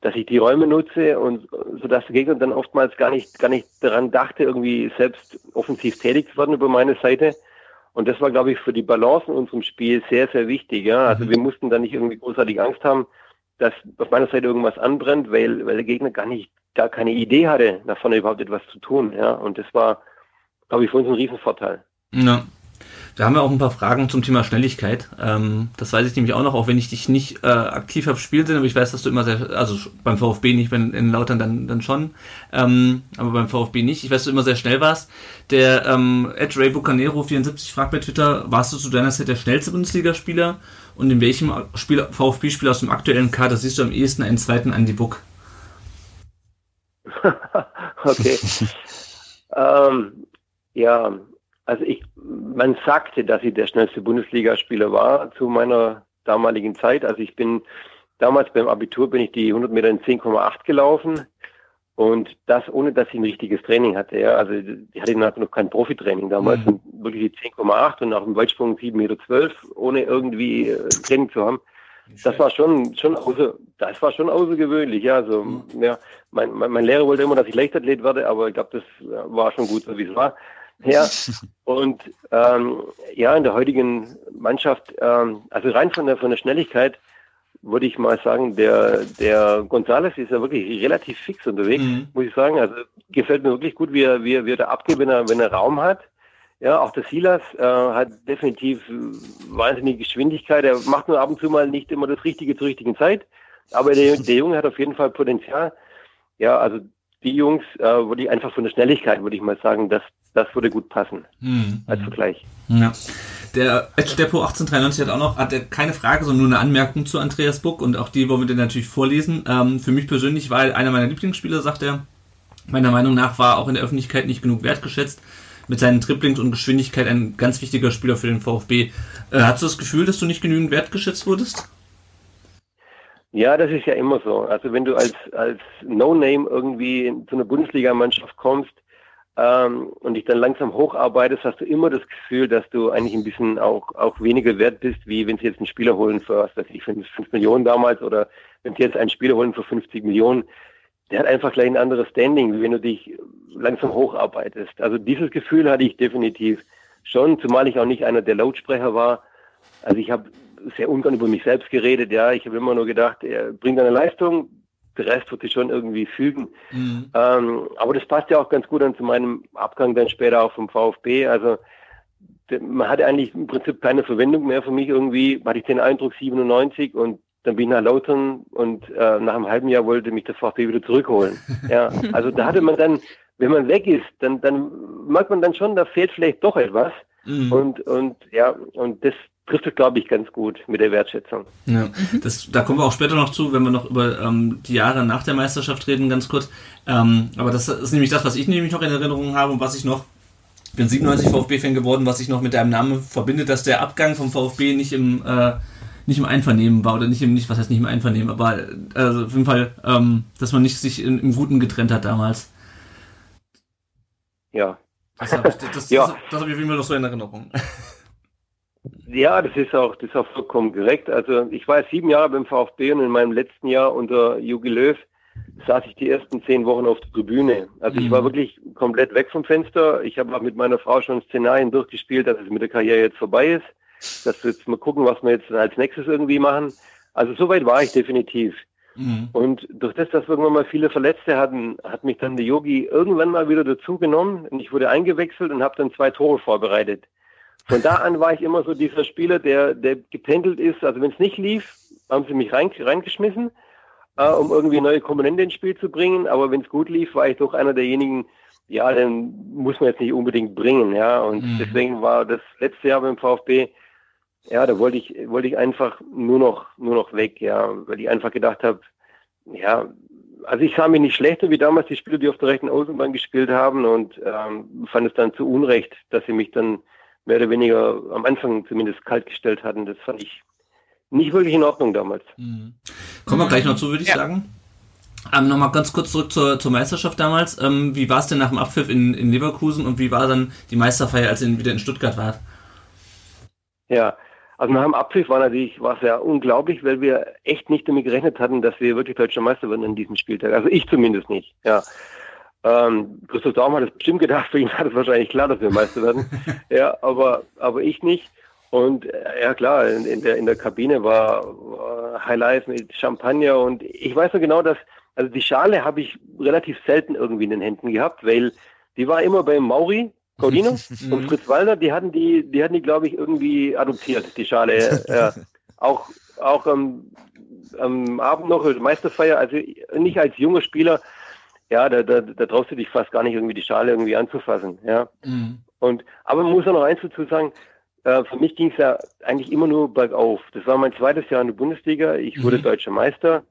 S4: dass ich die Räume nutze und so dass der Gegner dann oftmals gar nicht, gar nicht daran dachte, irgendwie selbst offensiv tätig zu werden über meine Seite. Und das war, glaube ich, für die Balance in unserem Spiel sehr, sehr wichtig. Ja? Also mhm. wir mussten da nicht irgendwie großartig Angst haben, dass auf meiner Seite irgendwas anbrennt, weil, weil der Gegner gar nicht, gar keine Idee hatte, davon überhaupt etwas zu tun. Ja? Und das war, glaube ich, für uns ein Riesenvorteil.
S3: Ja. Da haben wir auch ein paar Fragen zum Thema Schnelligkeit. Ähm, das weiß ich nämlich auch noch, auch wenn ich dich nicht äh, aktiv habe spielen sehen, aber ich weiß, dass du immer sehr, also beim VfB nicht, wenn in Lautern dann, dann schon, ähm, aber beim VfB nicht. Ich weiß, dass du immer sehr schnell warst. Der ähm, Ed Ray Bucanero 74 fragt bei Twitter, warst du zu deiner Zeit der schnellste Bundesligaspieler und in welchem VfB-Spieler aus dem aktuellen Kader siehst du am ehesten einen zweiten Andy Buck?
S4: okay. ähm, ja, also ich, man sagte, dass ich der schnellste Bundesligaspieler war zu meiner damaligen Zeit. Also ich bin damals beim Abitur bin ich die 100 Meter in 10,8 gelaufen und das ohne, dass ich ein richtiges Training hatte. Ja. Also ich hatte noch kein Profitraining damals, mhm. wirklich die 10,8 und nach dem Weitsprung 7,12 Meter, ohne irgendwie äh, Training zu haben. Das war schon, schon außer, das war schon außergewöhnlich, ja. Also, mhm. ja, mein, mein, mein Lehrer wollte immer, dass ich Leichtathlet werde, aber ich glaube, das war schon gut, so wie es war. Ja, und ähm, ja, in der heutigen Mannschaft, ähm, also rein von der, von der Schnelligkeit, würde ich mal sagen, der, der Gonzales ist ja wirklich relativ fix unterwegs, mhm. muss ich sagen. Also gefällt mir wirklich gut, wie er, wie er, wie er da abgeht, wenn er, wenn er Raum hat. Ja, auch der Silas äh, hat definitiv wahnsinnige Geschwindigkeit. Er macht nur ab und zu mal nicht immer das Richtige zur richtigen Zeit. Aber der, der Junge hat auf jeden Fall Potenzial. Ja, also die Jungs, äh, würde ich einfach von der Schnelligkeit, würde ich mal sagen, das, das würde gut passen mhm. als Vergleich.
S3: Ja. Der Ed Steppo 1893 hat auch noch, hat er keine Frage, sondern nur eine Anmerkung zu Andreas Buck und auch die wollen wir dir natürlich vorlesen. Ähm, für mich persönlich war er einer meiner Lieblingsspieler, sagt er. Meiner Meinung nach war er auch in der Öffentlichkeit nicht genug wertgeschätzt. Mit seinen Triplings und Geschwindigkeit ein ganz wichtiger Spieler für den VfB. Äh, hast du das Gefühl, dass du nicht genügend wertgeschätzt wurdest?
S4: Ja, das ist ja immer so. Also wenn du als, als No-Name irgendwie zu einer Bundesligamannschaft kommst ähm, und dich dann langsam hocharbeitest, hast du immer das Gefühl, dass du eigentlich ein bisschen auch, auch weniger wert bist, wie wenn sie jetzt einen Spieler holen für, was weiß ich, 5, 5 Millionen damals oder wenn sie jetzt einen Spieler holen für 50 Millionen. Der hat einfach gleich ein anderes Standing, wie wenn du dich langsam hocharbeitest. Also dieses Gefühl hatte ich definitiv schon, zumal ich auch nicht einer der Lautsprecher war. Also ich habe sehr ungern über mich selbst geredet. Ja, ich habe immer nur gedacht, er bringt eine Leistung, der Rest wird sich schon irgendwie fügen. Mhm. Ähm, aber das passt ja auch ganz gut dann zu meinem Abgang dann später auch vom VfB. Also man hatte eigentlich im Prinzip keine Verwendung mehr für mich irgendwie, hatte ich den Eindruck 97 und dann bin ich nach Lautern und äh, nach einem halben Jahr wollte mich der VfB wieder zurückholen. Ja, also da hatte man dann, wenn man weg ist, dann, dann merkt man dann schon, da fehlt vielleicht doch etwas. Mhm. Und, und ja, und das, trifft es, glaube ich, ganz gut mit der Wertschätzung.
S3: Ja, das, da kommen wir auch später noch zu, wenn wir noch über ähm, die Jahre nach der Meisterschaft reden, ganz kurz. Ähm, aber das ist nämlich das, was ich nämlich noch in Erinnerung habe und was ich noch, ich bin 97 VfB-Fan geworden, was ich noch mit deinem Namen verbinde, dass der Abgang vom VfB nicht im, äh, nicht im Einvernehmen war oder nicht im, nicht, was heißt nicht im Einvernehmen, aber also auf jeden Fall, ähm, dass man nicht sich in, im Guten getrennt hat damals.
S4: Ja.
S3: Das habe ich, das, ja. das, das hab ich auf jeden Fall noch so in Erinnerung.
S4: Ja, das ist auch, das ist auch vollkommen korrekt. Also ich war sieben Jahre beim VfB und in meinem letzten Jahr unter Jogi Löw saß ich die ersten zehn Wochen auf der Tribüne. Also mhm. ich war mhm. wirklich komplett weg vom Fenster. Ich habe auch mit meiner Frau schon Szenarien durchgespielt, dass es mit der Karriere jetzt vorbei ist. Dass wir jetzt mal gucken, was wir jetzt als nächstes irgendwie machen. Also soweit war ich definitiv. Mhm. Und durch das, dass wir irgendwann mal viele Verletzte hatten, hat mich dann der Yogi irgendwann mal wieder dazu genommen und ich wurde eingewechselt und habe dann zwei Tore vorbereitet. Von da an war ich immer so dieser Spieler, der, der gependelt ist. Also wenn es nicht lief, haben sie mich rein, reingeschmissen, äh, um irgendwie neue Komponente ins Spiel zu bringen. Aber wenn es gut lief, war ich doch einer derjenigen, ja, den muss man jetzt nicht unbedingt bringen, ja. Und mhm. deswegen war das letzte Jahr beim VfB, ja, da wollte ich, wollte ich einfach nur noch, nur noch weg, ja, weil ich einfach gedacht habe, ja, also ich sah mich nicht schlechter wie damals die Spieler, die auf der rechten Außenbahn gespielt haben und ähm, fand es dann zu Unrecht, dass sie mich dann mehr oder weniger am Anfang zumindest kalt gestellt hatten. Das fand ich nicht wirklich in Ordnung damals.
S3: Mhm. Kommen wir gleich noch zu, würde ich ja. sagen. Ähm, Nochmal ganz kurz zurück zur, zur Meisterschaft damals. Ähm, wie war es denn nach dem Abpfiff in, in Leverkusen und wie war dann die Meisterfeier, als ihr wieder in Stuttgart wart?
S4: Ja, also nach dem Abpfiff war natürlich war es ja unglaublich, weil wir echt nicht damit gerechnet hatten, dass wir wirklich deutscher Meister werden in diesem Spieltag. Also ich zumindest nicht. Ja. Ähm, Christoph Daum hat es bestimmt gedacht, für ihn war es wahrscheinlich klar, dass wir Meister werden. ja, aber, aber ich nicht. Und äh, ja klar, in, in, der, in der Kabine war, war Highlights mit Champagner und ich weiß noch genau, dass, also die Schale habe ich relativ selten irgendwie in den Händen gehabt, weil die war immer bei Mauri, Cordino und Fritz Walder, die hatten die, die hatten die, glaube ich, irgendwie adoptiert, die Schale. ja. Auch, auch am, am Abend noch Meisterfeier, also nicht als junger Spieler, ja, da, da, da traust du dich fast gar nicht irgendwie die Schale irgendwie anzufassen, ja. Mhm. Und, aber man muss auch noch eins dazu sagen, äh, für mich ging es ja eigentlich immer nur bergauf. Das war mein zweites Jahr in der Bundesliga. Ich wurde mhm. deutscher Meister.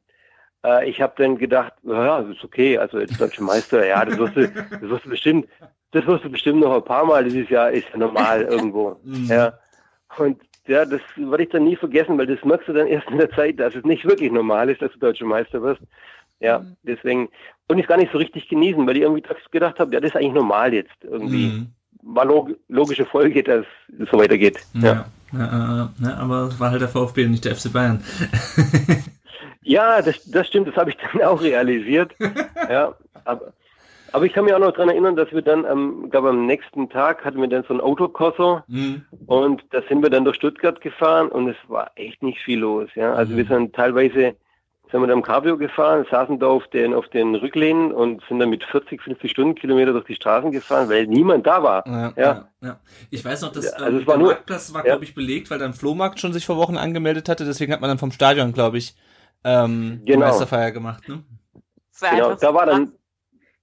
S4: Äh, ich habe dann gedacht, ja, das ist okay, also jetzt deutscher Meister, ja, das wirst du, das wirst du bestimmt, das wirst du bestimmt noch ein paar Mal dieses Jahr, ist ja normal irgendwo. Mhm. Ja. Und ja, das werde ich dann nie vergessen, weil das merkst du dann erst in der Zeit, dass es nicht wirklich normal ist, dass du deutscher Meister wirst. Ja, mhm. deswegen konnte ich es gar nicht so richtig genießen, weil ich irgendwie gedacht habe, ja, das ist eigentlich normal jetzt irgendwie. Mhm. War log logische Folge, dass es so weitergeht.
S3: Ja, ja. ja, aber es war halt der VfB und nicht der FC Bayern.
S4: ja, das, das stimmt, das habe ich dann auch realisiert. ja, aber, aber ich kann mich auch noch daran erinnern, dass wir dann, ähm, glaube am nächsten Tag hatten wir dann so ein Autokorso mhm. und da sind wir dann durch Stuttgart gefahren und es war echt nicht viel los. Ja, also mhm. wir sind teilweise sind wir dann im Cabrio gefahren, saßen da auf den, auf den Rücklehnen und sind dann mit 40, 50 Stundenkilometer durch die Straßen gefahren, weil niemand da war.
S3: Ja, ja. ja. Ich weiß noch, dass also ähm, der nur, Marktplatz war, ja. glaube ich, belegt, weil dann Flohmarkt schon sich vor Wochen angemeldet hatte, deswegen hat man dann vom Stadion, glaube ich, ähm, genau. die Meisterfeier gemacht. Ne?
S1: Genau, da war dann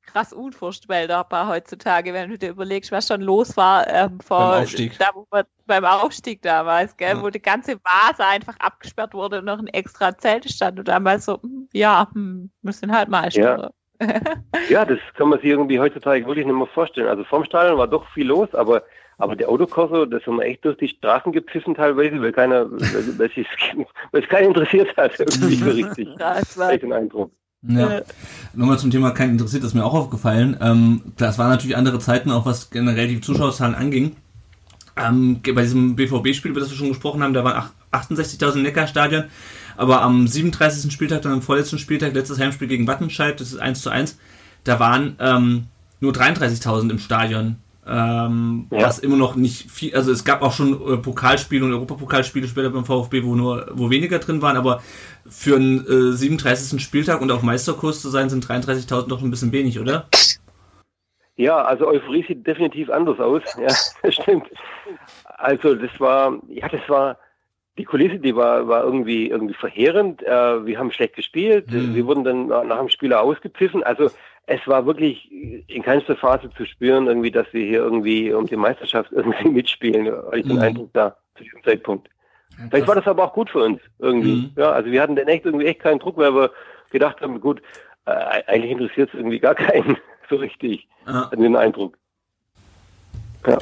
S1: krass unvorstellbar heutzutage, wenn du dir überlegst, was schon los war ähm, vor da, wo man beim Aufstieg damals, gell, ja. wo die ganze Vase einfach abgesperrt wurde und noch ein extra Zelt stand und damals so, hm, ja, hm, müssen halt mal
S4: ja. ja, das kann man sich irgendwie heutzutage wirklich nicht mehr vorstellen. Also vom Stadion war doch viel los, aber aber der Autokorso, das haben wir echt durch die Straßen gepfiffen teilweise, weil keiner, weil es keinen interessiert hat, irgendwie so richtig. Das war echt ein Eindruck.
S3: Ja. Äh, Nochmal zum Thema kein interessiert, das ist mir auch aufgefallen. Ähm, das waren natürlich andere Zeiten, auch was generell die Zuschauerzahlen anging. Ähm, bei diesem BVB-Spiel, über das wir schon gesprochen haben, da waren 68.000 Neckarstadion. Aber am 37. Spieltag, dann am vorletzten Spieltag, letztes Heimspiel gegen Wattenscheid, das ist 1 zu 1, da waren ähm, nur 33.000 im Stadion. Ähm, ja. Was immer noch nicht viel, also es gab auch schon äh, Pokalspiele und Europapokalspiele später beim VfB, wo nur, wo weniger drin waren, aber für einen äh, 37. Spieltag und auf Meisterkurs zu sein, sind 33.000 doch ein bisschen wenig, oder?
S4: Ja, also Euphorie sieht definitiv anders aus. Ja, das stimmt. Also das war, ja, das war, die Kulisse, die war, war irgendwie, irgendwie verheerend. Äh, wir haben schlecht gespielt. Mhm. Wir wurden dann nach dem Spieler ausgepfiffen. Also es war wirklich in keinster Phase zu spüren, irgendwie, dass wir hier irgendwie um die Meisterschaft irgendwie mitspielen. Ich den mhm. Eindruck da zu diesem Zeitpunkt. Ja, Vielleicht war das aber auch gut für uns irgendwie. Mhm. Ja, also wir hatten dann echt irgendwie echt keinen Druck, weil wir gedacht haben, gut, äh, eigentlich interessiert es irgendwie gar keinen so richtig. Ja. Hatten den Eindruck.
S3: Ja.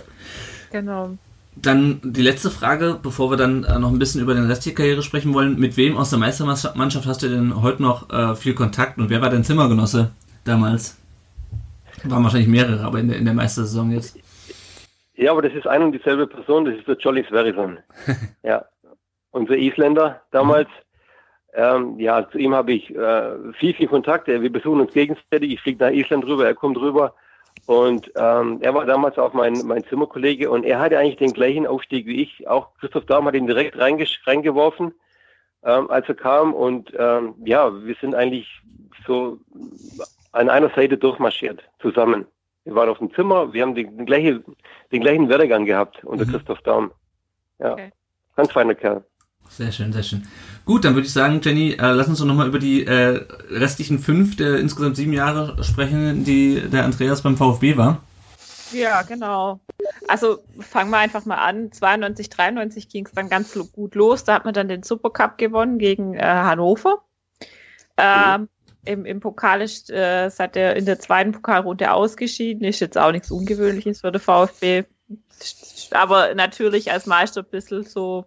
S3: Genau. Dann die letzte Frage, bevor wir dann äh, noch ein bisschen über deine restliche Karriere sprechen wollen. Mit wem aus der Meistermannschaft hast du denn heute noch äh, viel Kontakt und wer war dein Zimmergenosse? damals. Waren wahrscheinlich mehrere, aber in der, in der Meistersaison jetzt.
S4: Ja, aber das ist ein und dieselbe Person, das ist der Jolly Sverrisson. ja, unser Isländer damals. Ähm, ja, zu ihm habe ich äh, viel, viel Kontakt. Wir besuchen uns gegenseitig. Ich fliege nach Island rüber, er kommt rüber. Und ähm, er war damals auch mein, mein Zimmerkollege und er hatte eigentlich den gleichen Aufstieg wie ich. Auch Christoph Daum hat ihn direkt reingeworfen, ähm, als er kam. Und ähm, ja, wir sind eigentlich so an einer Seite durchmarschiert, zusammen. Wir waren auf dem Zimmer, wir haben den, den, gleiche, den gleichen Werdegang gehabt unter
S3: Mhm.
S4: Christoph Daum. Ja,
S1: Okay.
S4: ganz feiner Kerl.
S3: Sehr schön, sehr schön. Gut, dann würde ich sagen, Jenny, äh, lass uns doch nochmal über die äh, restlichen fünf der insgesamt sieben Jahre sprechen, die der Andreas beim VfB war.
S1: Ja, genau. Also fangen wir einfach mal an. 92, 93 ging es dann ganz gut los. Da hat man dann den Supercup gewonnen gegen äh, Hannover. Ähm, im, Im Pokal ist, äh, seit der in der zweiten Pokalrunde ausgeschieden. Ist jetzt auch nichts Ungewöhnliches für den VfB. Aber natürlich als Meister ein bisschen so,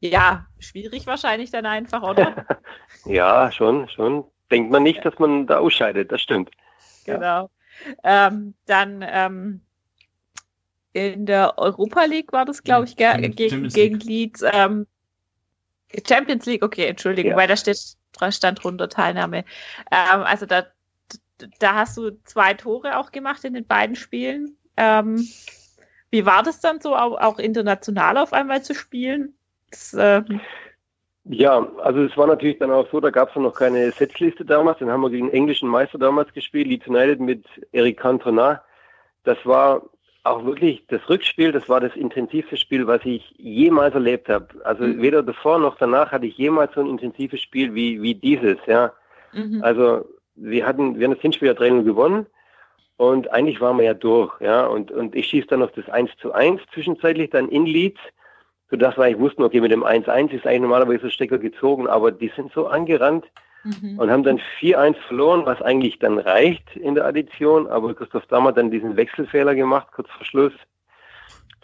S1: ja, schwierig wahrscheinlich dann einfach, oder?
S4: Ja, schon, schon. Denkt man nicht, dass man da ausscheidet, das stimmt. Ja.
S1: Genau. Ähm, dann ähm, in der Europa League war das, glaube ich, ge
S3: Champions-
S1: gegen, Leeds. Ähm, Champions League, okay, Entschuldigung,
S4: Ja.
S1: weil da steht stand drunter Teilnahme. Ähm, also da, da hast du zwei Tore auch gemacht in den beiden Spielen. Ähm, wie war das dann so, auch, auch international auf einmal zu spielen? Das, ähm,
S4: Ja, also es war natürlich dann auch so, da gab es noch keine Setzliste damals, dann haben wir gegen den englischen Meister damals gespielt, Leeds United mit Eric Cantona. Das war auch wirklich das Rückspiel, das war das intensivste Spiel, was ich jemals erlebt habe. Also
S1: Mhm.
S4: weder davor noch danach hatte ich jemals so ein intensives Spiel wie, wie dieses, ja.
S1: mhm.
S4: Also wir hatten, wir haben das Hinspiel ja 3 gewonnen und eigentlich waren wir ja durch, ja. Und, und ich schieße dann noch das 1 zu 1 zwischenzeitlich dann in Leeds, sodass wir eigentlich wussten, okay, mit dem 1-1 ist eigentlich normalerweise der Stecker gezogen, aber die sind so angerannt
S1: Mhm.
S4: und haben dann 4-1 verloren, was eigentlich dann reicht in der Addition, aber Christoph Damm hat dann diesen Wechselfehler gemacht, kurz vor Schluss,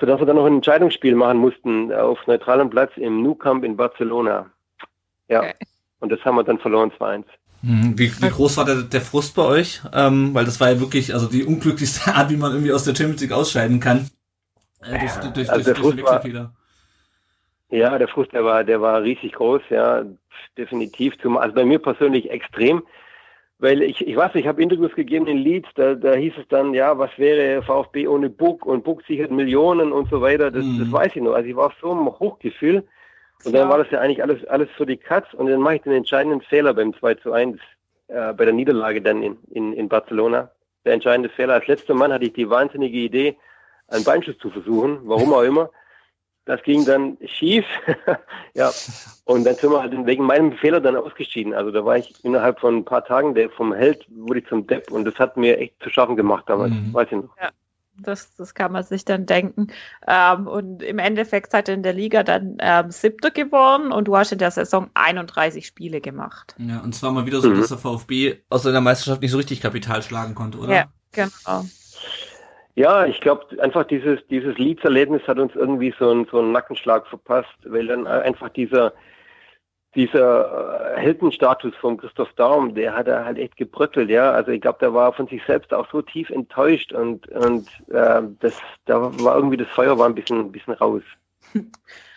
S4: sodass wir dann noch ein Entscheidungsspiel machen mussten auf neutralem Platz im Nou Camp in Barcelona. Ja.
S1: Okay.
S4: Und das haben wir dann verloren 2-1.
S3: Mhm. Wie, wie groß war der, der Frust bei euch? Ähm, weil das war ja wirklich also die unglücklichste Art, wie man irgendwie aus der Champions League ausscheiden kann. Äh, durch,
S4: Ja,
S3: durch,
S4: also
S3: durch,
S4: der
S3: durch
S4: Frust
S3: den
S4: war-
S3: Wechselfehler.
S4: Ja, der Frust, der war, der war riesig groß, ja, definitiv. Zum, also bei mir persönlich extrem, weil ich, ich weiß nicht, ich habe Interviews gegeben in Leeds, da, da hieß es dann, ja, was wäre VfB ohne Buck und Buck sichert Millionen und so weiter. Das,
S3: Mhm.
S4: das weiß ich noch. Also ich war auf so einem Hochgefühl und dann
S1: Ja.
S4: war das ja eigentlich alles, alles für die Katz und dann mache ich den entscheidenden Fehler beim 2 zu 1 äh, bei der Niederlage dann in, in, in Barcelona. Der entscheidende Fehler. Als letzter Mann hatte ich die wahnsinnige Idee, einen Beinschuss zu versuchen, warum auch immer. Das ging dann schief. ja. Und dann sind wir halt wegen meinem Fehler dann ausgeschieden. Also da war ich innerhalb von ein paar Tagen, der vom Held wurde ich zum Depp und das hat mir echt zu schaffen gemacht damals.
S3: Mhm.
S4: Weiß ich noch.
S1: Das, das kann man sich dann denken. Ähm, und im Endeffekt seid ihr in der Liga dann ähm, siebter geworden und du hast in der Saison 31 Spiele gemacht.
S3: Ja, und zwar mal wieder so,
S4: Mhm.
S3: dass der VfB aus seiner Meisterschaft nicht so richtig Kapital schlagen konnte, oder?
S1: Ja, genau.
S4: Ja, ich glaube, einfach dieses, dieses Leeds-Erlebnis hat uns irgendwie so einen, so einen Nackenschlag verpasst, weil dann einfach dieser, dieser äh, Heldenstatus von Christoph Daum, der hat er halt echt gebröckelt, ja. Also ich glaube, der war von sich selbst auch so tief enttäuscht und, und äh, das, da war irgendwie das Feuer war ein bisschen, ein bisschen raus.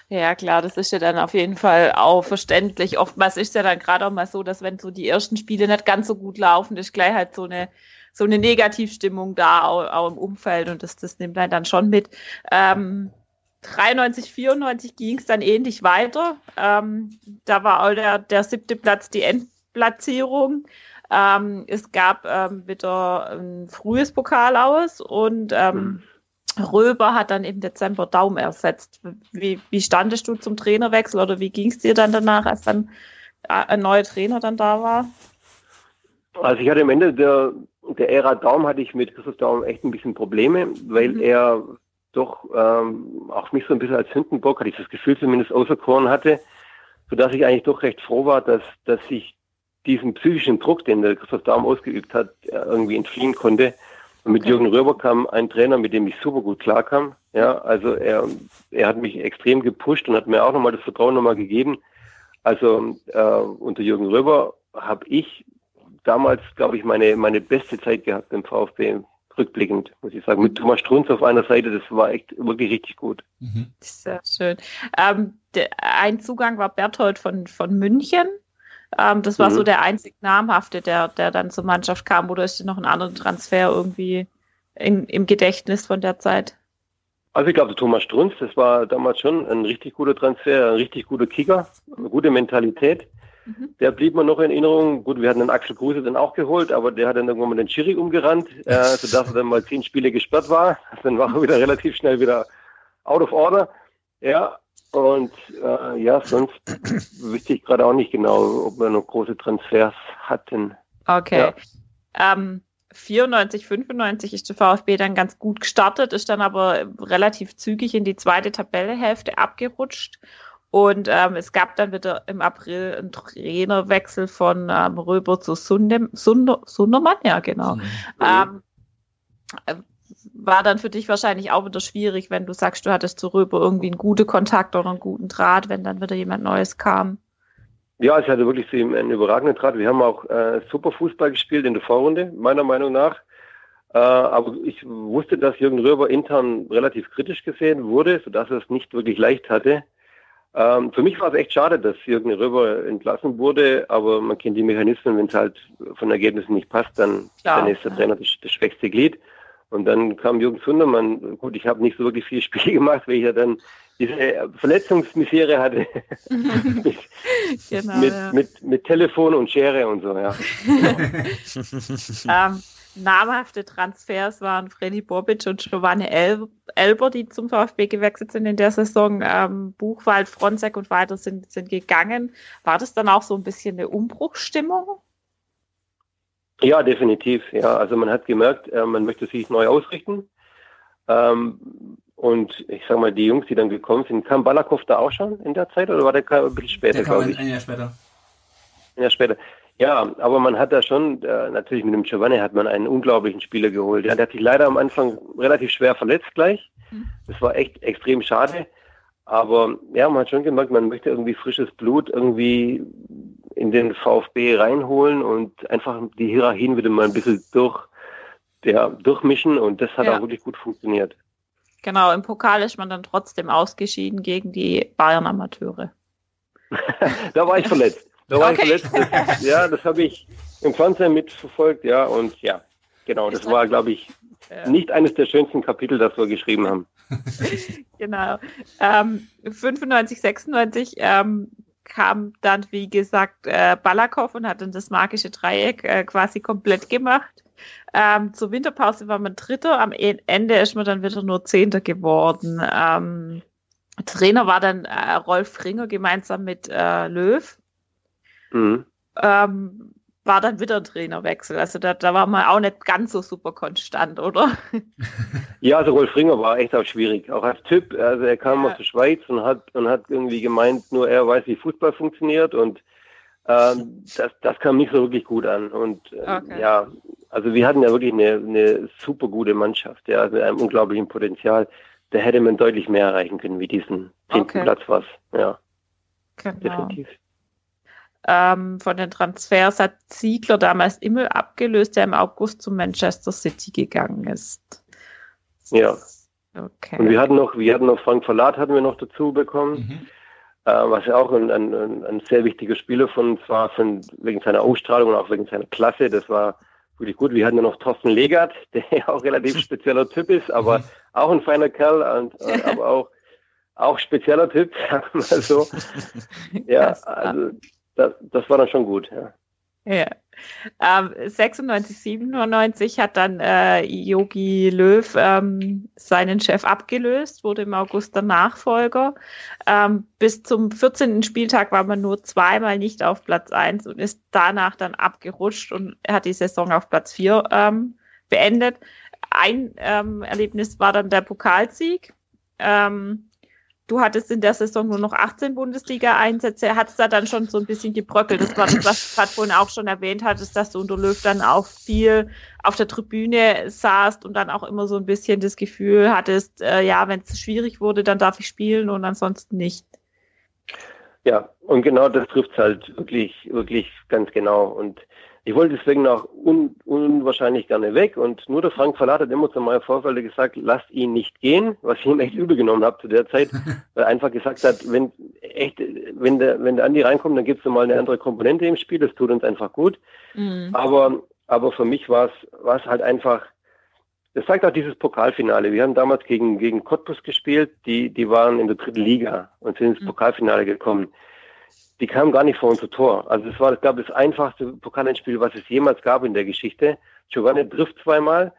S1: Ja, klar, das ist ja dann auf jeden Fall auch verständlich. Oftmals ist ja dann gerade auch mal so, dass wenn so die ersten Spiele nicht ganz so gut laufen, ist gleich halt so eine so eine Negativstimmung da auch, auch im Umfeld und das, das nimmt einen dann schon mit. Ähm, 93, 94 ging es dann ähnlich weiter. Ähm, da war auch der, der siebte Platz die Endplatzierung. Ähm, es gab ähm, wieder ein frühes Pokal aus und ähm, Röber hat dann im Dezember Daum ersetzt. Wie, wie standest du zum Trainerwechsel oder wie ging es dir dann danach, als dann äh, ein neuer Trainer dann da war?
S4: Also ich hatte am Ende der, der Ära Daum hatte ich mit Christoph Daum echt ein bisschen Probleme, weil
S1: Mhm.
S4: er doch ähm, auch mich so ein bisschen als Sündenbock, hatte ich das Gefühl zumindest auserkoren hatte, sodass ich eigentlich doch recht froh war, dass, dass ich diesen psychischen Druck, den der Christoph Daum ausgeübt hat, äh, irgendwie entfliehen konnte. Und mit
S1: Okay.
S4: Jürgen Röber kam ein Trainer, mit dem ich super gut klarkam. Ja, also er, er hat mich extrem gepusht und hat mir auch nochmal das Vertrauen nochmal gegeben. Also äh, unter Jürgen Röber habe ich damals, glaube ich, meine, meine beste Zeit gehabt im VfB, rückblickend, muss ich sagen. Mit Thomas Strunz auf einer Seite, das war echt wirklich richtig gut.
S3: Mhm.
S1: Sehr schön. Ähm, der, ein Zugang war Berthold von, von München. Ähm, das war
S4: Mhm.
S1: so der einzig namhafte, der, der dann zur Mannschaft kam. Oder ist dir noch ein anderer Transfer irgendwie in, im Gedächtnis von der Zeit?
S4: Also ich glaube, Thomas Strunz, das war damals schon ein richtig guter Transfer, ein richtig guter Kicker, eine gute Mentalität. Mhm. Der blieb mir noch in Erinnerung. Gut, wir hatten den Axel Kruse dann auch geholt, aber der hat dann irgendwann mal den Schiri umgerannt, äh, sodass er dann mal zehn Spiele gesperrt war. Dann war er wieder relativ schnell wieder out of order. Ja, und äh, ja, sonst wüsste ich gerade auch nicht genau, ob wir noch große Transfers hatten.
S1: Okay. Ja. Ähm, 94, 95 ist der VfB dann ganz gut gestartet, ist dann aber relativ zügig in die zweite Tabellehälfte abgerutscht. Und ähm, es gab dann wieder im April einen Trainerwechsel von ähm, Röber zu Sunde, Sunde, Sundermann, ja genau. Mhm. Ähm, äh, war dann für dich wahrscheinlich auch wieder schwierig, wenn du sagst, du hattest zu Röber irgendwie einen guten Kontakt oder einen guten Draht, wenn dann wieder jemand Neues kam.
S4: Ja, ich hatte wirklich zu ihm einen überragenden Draht. Wir haben auch äh, super Fußball gespielt in der Vorrunde, meiner Meinung nach. Äh, aber ich wusste, dass Jürgen Röber intern relativ kritisch gesehen wurde, sodass er es nicht wirklich leicht hatte. Ähm, für mich war es echt schade, dass Jürgen Röber entlassen wurde, aber man kennt die Mechanismen, wenn es halt von Ergebnissen nicht passt, dann, Klar, dann ist der Trainer das, das schwächste Glied. Und dann kam Jürgen Sundermann. Gut, ich habe nicht so wirklich viel Spiele gemacht, weil ich ja dann diese Verletzungsmisere hatte. mit, genau, mit, ja. mit, mit, Telefon und Schere und so, ja.
S1: ähm, namhafte Transfers waren Freddy Bobic und Giovanni El Elber, die zum VfB gewechselt sind in der Saison. Ähm, Buchwald, Fronzek und weiter sind, sind gegangen. War das dann auch so ein bisschen eine Umbruchstimmung?
S4: Ja, definitiv. Ja, also man hat gemerkt, äh, man möchte sich neu ausrichten. Ähm, und ich sag mal, die Jungs, die dann gekommen sind, kam Balakow da auch schon in der Zeit oder war der ein bisschen später,
S3: glaube ich? Ein Jahr später.
S4: Ein Jahr später. Ja, aber man hat da schon, äh, natürlich mit dem Giovanni hat man einen unglaublichen Spieler geholt. Der hat sich leider am Anfang relativ schwer verletzt gleich. Mhm. Das war echt extrem schade. Aber ja, man hat schon gemerkt, man möchte irgendwie frisches Blut irgendwie in den VfB reinholen und einfach die Hierarchien wieder mal ein bisschen durch, ja, durchmischen und das hat ja. auch wirklich gut funktioniert.
S1: Genau, im Pokal ist man dann trotzdem ausgeschieden gegen die Bayern-Amateure.
S4: da war ich verletzt. Da war okay. ich verletzt. Das, ja, das habe ich im Fernsehen mitverfolgt, ja, und ja, genau, das war, glaube ich, nicht eines der schönsten Kapitel, das wir geschrieben haben.
S1: genau. Ähm, 95, 96 ähm, kam dann, wie gesagt, äh, Balakow und hat dann das magische Dreieck äh, quasi komplett gemacht. Ähm, zur Winterpause war man Dritter, am e-, Ende ist man dann wieder nur Zehnter geworden. Ähm, Trainer war dann äh, Rolf Ringer gemeinsam mit äh, Löw. Mhm. Ähm, war dann wieder ein Trainerwechsel. Also da, da war man auch nicht ganz so super konstant, oder?
S4: Ja, also Rolf Ringer war echt auch schwierig, auch als Typ. Also er kam ja. aus der Schweiz und hat und hat irgendwie gemeint, nur er weiß, wie Fußball funktioniert und ähm, das, das kam nicht so wirklich gut an. Und äh, okay. ja, also wir hatten ja wirklich eine, eine super gute Mannschaft, ja, mit einem unglaublichen Potenzial. Da hätte man deutlich mehr erreichen können wie diesen zehnten okay. Platz was. Ja. Genau. Definitiv.
S1: Ähm, von den Transfers hat Ziegler damals Immel abgelöst, der im August zu Manchester City gegangen ist.
S4: Ja. Okay. Und wir hatten noch, wir hatten noch Frank Verlat hatten wir noch dazu bekommen, mhm. äh, was ja auch ein, ein, ein, sehr wichtiger Spieler von uns war, von, wegen seiner Ausstrahlung und auch wegen seiner Klasse. Das war wirklich gut. Wir hatten ja noch Thorsten Legert, der ja auch relativ spezieller Typ ist, aber mhm. auch ein feiner Kerl, und, äh, aber auch auch spezieller Typ, sagen wir mal so. Ja, also das, das war dann schon gut, ja.
S1: Ja. Ähm, 96, 97 hat dann äh, Yogi Löw ähm, seinen Chef abgelöst, wurde im August der Nachfolger. Ähm, bis zum 14. Spieltag war man nur zweimal nicht auf Platz 1 und ist danach dann abgerutscht und hat die Saison auf Platz 4 ähm, beendet. Ein ähm, Erlebnis war dann der Pokalsieg. Ähm, du hattest in der Saison nur noch 18 Bundesliga-Einsätze, hat es da dann schon so ein bisschen gebröckelt. Das war das, was du gerade vorhin auch schon erwähnt hattest, dass du unter Löw dann auch viel auf der Tribüne saßt und dann auch immer so ein bisschen das Gefühl hattest, äh, ja, wenn es schwierig wurde, dann darf ich spielen und ansonsten nicht.
S4: Ja, und genau das trifft halt wirklich, wirklich ganz genau. Und ich wollte deswegen auch un, unwahrscheinlich gerne weg und nur der Frank Verlat hat immer zu meiner Vorfälle gesagt, lasst ihn nicht gehen, was ich ihm echt übel genommen habe zu der Zeit, weil er einfach gesagt hat, wenn echt, wenn der, wenn der Andi reinkommt, dann gibt es mal eine andere Komponente im Spiel, das tut uns einfach gut. Mhm. Aber, aber für mich war es, war es halt einfach, das zeigt auch dieses Pokalfinale. Wir haben damals gegen, gegen Cottbus gespielt, die, die waren in der dritten Liga und sind ins mhm. Pokalfinale gekommen die kamen gar nicht vor unser Tor. Also es war, ich glaube, das einfachste Pokalendspiel, was es jemals gab in der Geschichte. Giovanni trifft zweimal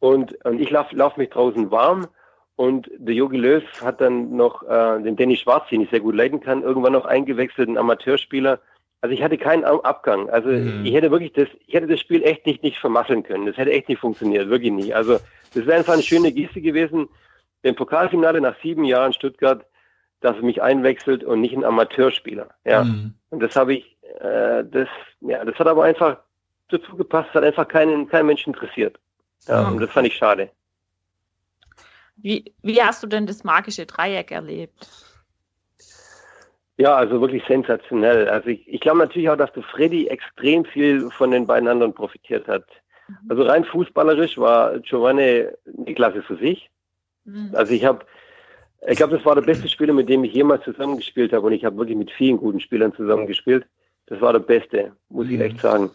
S4: und, und ich laufe lauf mich draußen warm und der Jogi Löw hat dann noch äh, den Danny Schwarz, den ich sehr gut leiten kann, irgendwann noch eingewechselt, einen Amateurspieler. Also ich hatte keinen Abgang. Also mhm. ich hätte wirklich das, ich hätte das Spiel echt nicht, nicht vermasseln können. Das hätte echt nicht funktioniert, wirklich nicht. Also das wäre einfach eine schöne Geste gewesen, im Pokalfinale nach sieben Jahren Stuttgart, dass er mich einwechselt und nicht ein Amateurspieler. Ja. Mhm. Und das habe ich, äh, das, ja, das hat aber einfach dazu gepasst, hat einfach keinen, keinen Menschen interessiert. Ja, mhm. Und das fand ich schade.
S1: Wie, wie hast du denn das magische Dreieck erlebt?
S4: Ja, also wirklich sensationell. Also ich, ich glaube natürlich auch, dass der Freddy extrem viel von den beiden anderen profitiert hat. Mhm. Also rein fußballerisch war Giovanni die Klasse für sich. Mhm. Also ich habe, ich glaube, das war der beste Spieler, mit dem ich jemals zusammengespielt habe und ich habe wirklich mit vielen guten Spielern zusammengespielt. Das war der Beste, muss mhm. ich echt sagen.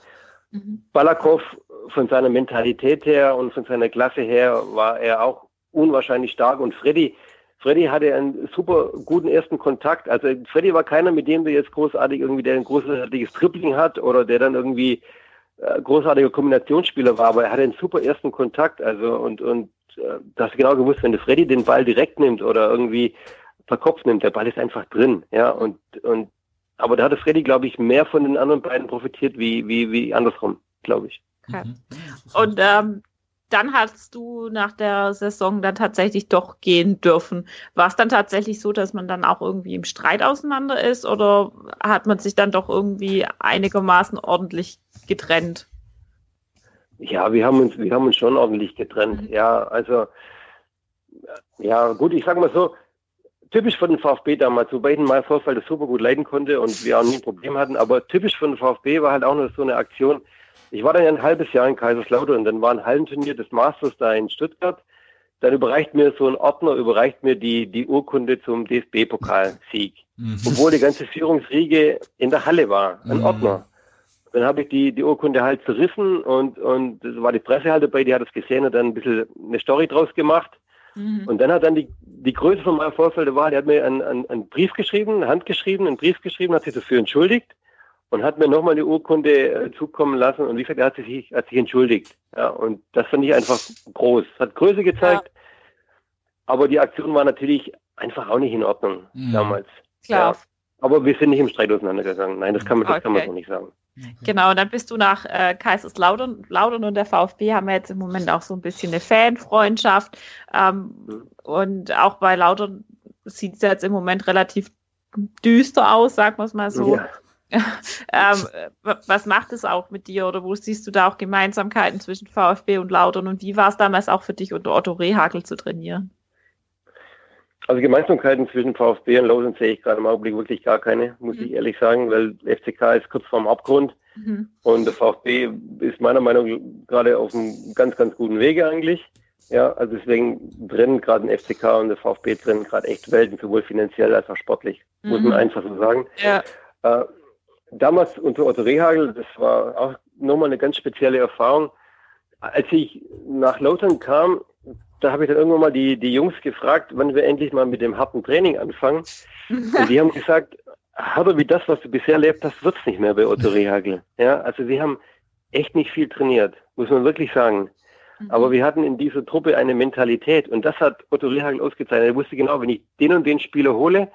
S4: Mhm. Balakow von seiner Mentalität her und von seiner Klasse her war er auch unwahrscheinlich stark und Freddy, Freddy hatte einen super guten ersten Kontakt. Also Freddy war keiner, mit dem du jetzt großartig irgendwie, der ein großartiges Tripling hat oder der dann irgendwie äh, großartiger Kombinationsspieler war, aber er hatte einen super ersten Kontakt. Also und und äh, du hast genau gewusst, wenn der Freddy den Ball direkt nimmt oder irgendwie per Kopf nimmt, der Ball ist einfach drin. Ja und und aber da hatte Freddy, glaube ich, mehr von den anderen beiden profitiert wie wie wie andersrum, glaube ich.
S1: Okay. Mhm. Und ähm, dann hast du nach der Saison dann tatsächlich doch gehen dürfen. War es dann tatsächlich so, dass man dann auch irgendwie im Streit auseinander ist oder hat man sich dann doch irgendwie einigermaßen ordentlich getrennt?
S4: Ja, wir haben uns, wir haben uns schon ordentlich getrennt. Mhm. Ja, also, ja, gut, ich sage mal so, typisch von den VfB damals, wobei ich den Mai Vorfall das super gut leiden konnte und wir auch nie ein Problem hatten, aber typisch von den VfB war halt auch noch so eine Aktion, ich war dann ja ein halbes Jahr in Kaiserslautern, dann war ein Hallenturnier des Masters da in Stuttgart. Dann überreicht mir so ein Ordner, überreicht mir die, die Urkunde zum DFB-Pokalsieg. Mhm. Obwohl die ganze Führungsriege in der Halle war. Ein mhm. Ordner. Dann habe ich die, die Urkunde halt zerrissen und, und es war die Presse halt dabei, die hat es gesehen und dann ein bisschen eine Story draus gemacht. Mhm. Und dann hat dann die, die Größe von meinem Vorfeld war, die hat mir einen, einen, einen Brief geschrieben, handgeschrieben, einen Brief geschrieben, hat sich dafür entschuldigt und hat mir nochmal eine Urkunde äh, zukommen lassen und wie gesagt, er hat sich, hat sich entschuldigt. Ja, und das fand ich einfach groß. Hat Größe gezeigt, ja. aber die Aktion war natürlich einfach auch nicht in Ordnung mhm. damals. Klar. Ja. Aber wir sind nicht im Streit auseinandergegangen. Nein, das kann man, das kann man so nicht sagen.
S1: Genau, und dann bist du nach äh, Kaiserslautern Lautern und der VfB haben wir jetzt im Moment auch so ein bisschen eine Fanfreundschaft. Ähm, mhm. Und auch bei Lautern sieht es jetzt im Moment relativ düster aus, sagen wir es mal so. Ja. ähm, was macht es auch mit dir oder wo siehst du da auch Gemeinsamkeiten zwischen VfB und Lautern und wie war es damals auch für dich unter Otto Rehagel zu trainieren?
S4: Also Gemeinsamkeiten zwischen VfB und Lautern sehe ich gerade im Augenblick wirklich gar keine, muss mhm. ich ehrlich sagen, weil FCK ist kurz vorm Abgrund mhm. und der VfB ist meiner Meinung nach gerade auf einem ganz, ganz guten Wege eigentlich. Ja, also deswegen brennen gerade ein FCK und der VfB brennen gerade echt Welten, sowohl finanziell als auch sportlich, mhm. muss man mhm. einfach so sagen. Ja. Äh, damals unter Otto Rehagel, das war auch nochmal eine ganz spezielle Erfahrung. Als ich nach Lautern kam, da habe ich dann irgendwann mal die, die Jungs gefragt, wann wir endlich mal mit dem harten Training anfangen. Und die haben gesagt, aber wie das, was du bisher erlebt hast, wird's nicht mehr bei Otto Rehagel. Ja, also wir haben echt nicht viel trainiert, muss man wirklich sagen. Mhm. Aber wir hatten in dieser Truppe eine Mentalität und das hat Otto Rehagel ausgezeichnet. Er wusste genau, wenn ich den und den Spieler hole,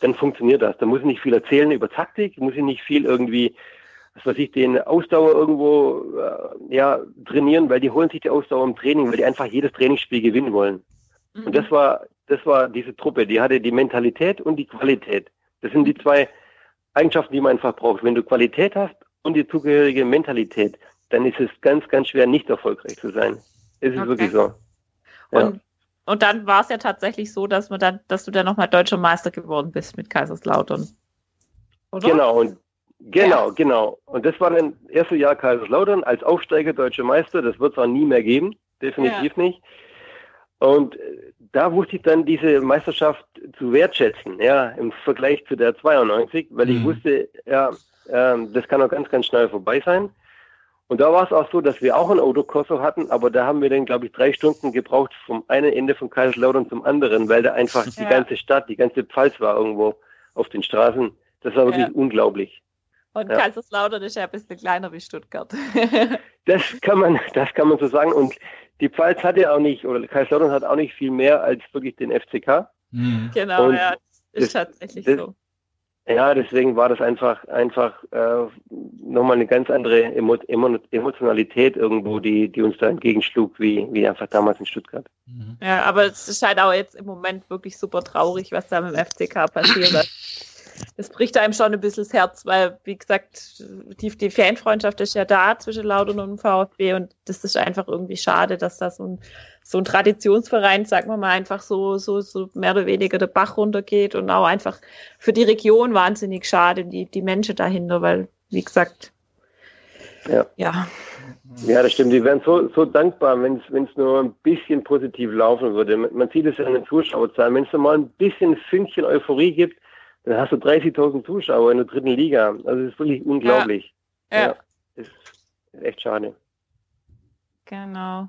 S4: dann funktioniert das. Da muss ich nicht viel erzählen über Taktik, muss ich nicht viel irgendwie, was weiß ich, den Ausdauer irgendwo äh, ja, trainieren, weil die holen sich die Ausdauer im Training, weil die einfach jedes Trainingsspiel gewinnen wollen. Mhm. Und das war, das war diese Truppe, die hatte die Mentalität und die Qualität. Das sind die zwei Eigenschaften, die man einfach braucht. Wenn du Qualität hast und die zugehörige Mentalität, dann ist es ganz, ganz schwer, nicht erfolgreich zu sein. Es ist okay. wirklich so.
S1: Ja. Und und dann war es ja tatsächlich so, dass man dann, dass du dann nochmal deutscher Meister geworden bist mit Kaiserslautern.
S4: Oder? Genau, und genau, ja. genau. Und das war dann erste Jahr Kaiserslautern als Aufsteiger deutscher Meister. Das wird es auch nie mehr geben, definitiv ja. nicht. Und äh, da wusste ich dann diese Meisterschaft zu wertschätzen, ja, im Vergleich zu der 92, weil mhm. ich wusste, ja, äh, das kann auch ganz, ganz schnell vorbei sein. Und da war es auch so, dass wir auch ein Autokorso hatten, aber da haben wir dann, glaube ich, drei Stunden gebraucht vom einen Ende von Kaiserslautern zum anderen, weil da einfach ja. die ganze Stadt, die ganze Pfalz war irgendwo auf den Straßen Das war wirklich
S1: Ja.
S4: unglaublich.
S1: Und
S4: Ja.
S1: Kaiserslautern ist ja ein bisschen kleiner wie Stuttgart.
S4: Das kann man, das kann man so sagen. Und die Pfalz hat ja auch nicht, oder Kaiserslautern hat auch nicht viel mehr als wirklich den FCK.
S3: Mhm.
S1: genau,
S4: Und
S1: ja. Das ist
S4: das-
S1: tatsächlich
S4: das-
S1: so.
S4: Ja, deswegen war das einfach, einfach äh, nochmal eine ganz andere Emo Emo Emotionalität irgendwo, die, die uns da entgegenschlug, wie, wie einfach damals in Stuttgart.
S3: Mhm.
S1: Ja, aber es ist halt auch jetzt im Moment wirklich super traurig, was da mit dem FCK passiert. Das bricht einem schon ein bisschen das Herz, weil, wie gesagt, die, die Fanfreundschaft ist ja da zwischen Lautern und dem VfB und das ist einfach irgendwie schade, dass da so ein, so ein Traditionsverein, sagen wir mal, einfach so, so, so mehr oder weniger der Bach runtergeht und auch einfach für die Region wahnsinnig schade, die, die Menschen dahinter, weil, wie gesagt,
S4: Ja.
S1: ja,
S4: Ja, das stimmt. Die wären so, so dankbar, wenn es nur ein bisschen positiv laufen würde. Man, sieht es ja in den Zuschauerzahlen. Wenn es nur mal ein bisschen Fünkchen Euphorie gibt, dann hast du 30.000 Zuschauer in der dritten Liga. Also es ist wirklich unglaublich.
S1: ja.
S4: Das ist echt schade.
S1: Genau.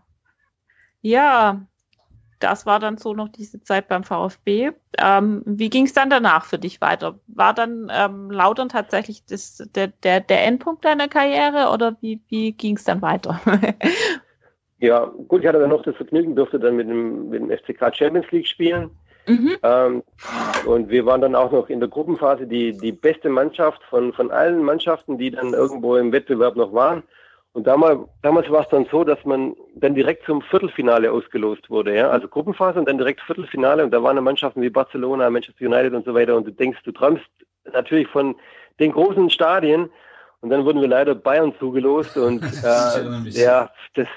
S1: Ja, das war dann so noch diese Zeit beim VfB. Ähm, wie ging es dann danach für dich weiter? War dann ähm, Lautern tatsächlich das, der, der, der Endpunkt deiner Karriere oder wie, wie ging es dann weiter?
S4: Ja, gut, ich hatte dann noch das Vergnügen, durfte dann mit dem, mit dem FCK Champions League spielen.
S1: Mhm.
S4: Ähm, und wir waren dann auch noch in der Gruppenphase die, die beste Mannschaft von, von allen Mannschaften, die dann irgendwo im Wettbewerb noch waren. Und damals, damals war es dann so, dass man dann direkt zum Viertelfinale ausgelost wurde. Ja? Also Gruppenphase und dann direkt Viertelfinale. Und da waren dann Mannschaften wie Barcelona, Manchester United und so weiter. Und du denkst, du träumst natürlich von den großen Stadien. Und dann wurden wir leider Bayern zugelost. Und äh, ja, das,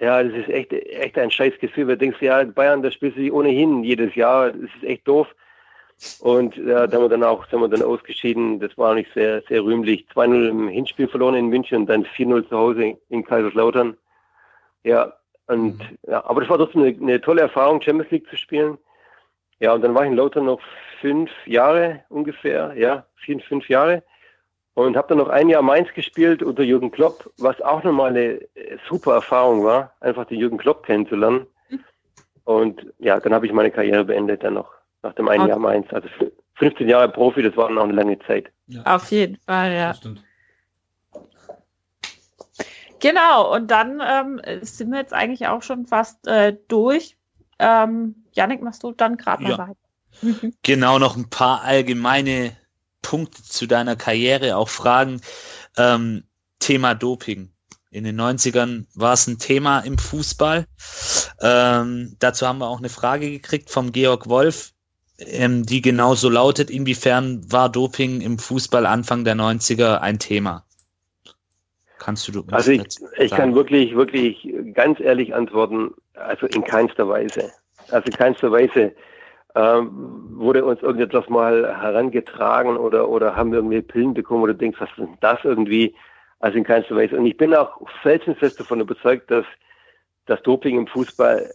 S4: ja, das ist echt, echt ein scheiß Gefühl. Du denkst, ja, Bayern, da spielst du dich ohnehin jedes Jahr. Das ist echt doof. Und ja, da haben wir dann auch, sind wir dann ausgeschieden. Das war nicht sehr, sehr rühmlich. 2-0 im Hinspiel verloren in München und dann 4-0 zu Hause in Kaiserslautern. Ja, und,
S3: Mhm.
S4: ja, aber das war trotzdem eine, eine tolle Erfahrung, Champions League zu spielen. Ja, und dann war ich in Lautern noch fünf Jahre ungefähr, ja, vier, fünf Jahre. Und habe dann noch ein Jahr Mainz gespielt unter Jürgen Klopp, was auch nochmal eine äh, super Erfahrung war, einfach den Jürgen Klopp kennenzulernen. Und ja, dann habe ich meine Karriere beendet dann noch nach dem einen
S1: Okay.
S4: Jahr Mainz. Also f- 15 Jahre Profi, das war dann auch eine lange Zeit.
S3: Ja,
S1: Auf jeden Fall, ja. Genau, und dann ähm, sind wir jetzt eigentlich auch schon fast äh, durch. Ähm, Janik, machst du dann gerade mal
S2: Ja.
S1: weiter?
S2: Genau, noch ein paar allgemeine Punkte zu deiner Karriere, auch Fragen. Ähm, Thema Doping. In den 90ern war es ein Thema im Fußball. Ähm, dazu haben wir auch eine Frage gekriegt vom Georg Wolf, ähm, die genauso lautet, inwiefern war Doping im Fußball Anfang der 90er ein Thema? Kannst du was
S4: Also ich, ich kann wirklich, wirklich ganz ehrlich antworten, also in keinster Weise. Also in keinster Weise ähm, wurde uns irgendetwas mal herangetragen oder, oder haben wir irgendwie Pillen bekommen oder denkst, was ist denn das irgendwie? Also in keinster Weise. Und ich bin auch felsenfest davon überzeugt, dass das Doping im Fußball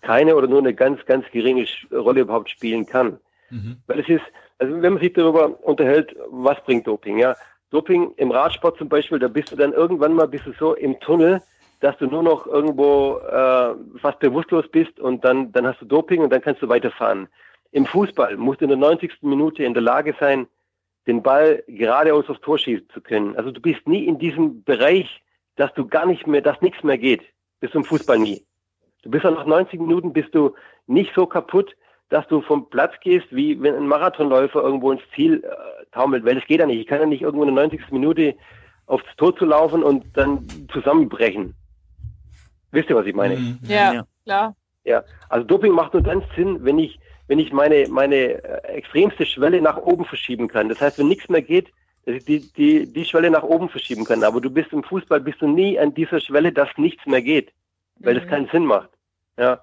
S4: keine oder nur eine ganz, ganz geringe Rolle überhaupt spielen kann.
S3: Mhm.
S4: Weil es ist, also wenn man sich darüber unterhält, was bringt Doping, ja? Doping im Radsport zum Beispiel, da bist du dann irgendwann mal bist du so im Tunnel, dass du nur noch irgendwo äh, fast bewusstlos bist und dann, dann hast du Doping und dann kannst du weiterfahren. Im Fußball musst du in der 90. Minute in der Lage sein, den Ball geradeaus aufs Tor schießen zu können. Also du bist nie in diesem Bereich, dass du gar nicht mehr, dass nichts mehr geht. Bist du im Fußball nie. Du bist auch nach 90 Minuten bist du nicht so kaputt, dass du vom Platz gehst, wie wenn ein Marathonläufer irgendwo ins Ziel äh, taumelt, weil das geht ja nicht. Ich kann ja nicht irgendwo in der 90. Minute aufs Tor zu laufen und dann zusammenbrechen. Wisst ihr, was ich meine?
S3: Mhm.
S1: Ja,
S2: Ja.
S1: klar.
S4: Ja, also Doping macht nur dann Sinn, wenn ich, wenn ich meine, meine äh, extremste Schwelle nach oben verschieben kann. Das heißt, wenn nichts mehr geht, dass ich die, die, die Schwelle nach oben verschieben kann. Aber du bist im Fußball, bist du nie an dieser Schwelle, dass nichts mehr geht, weil das
S1: Mhm.
S4: keinen Sinn macht. Ja.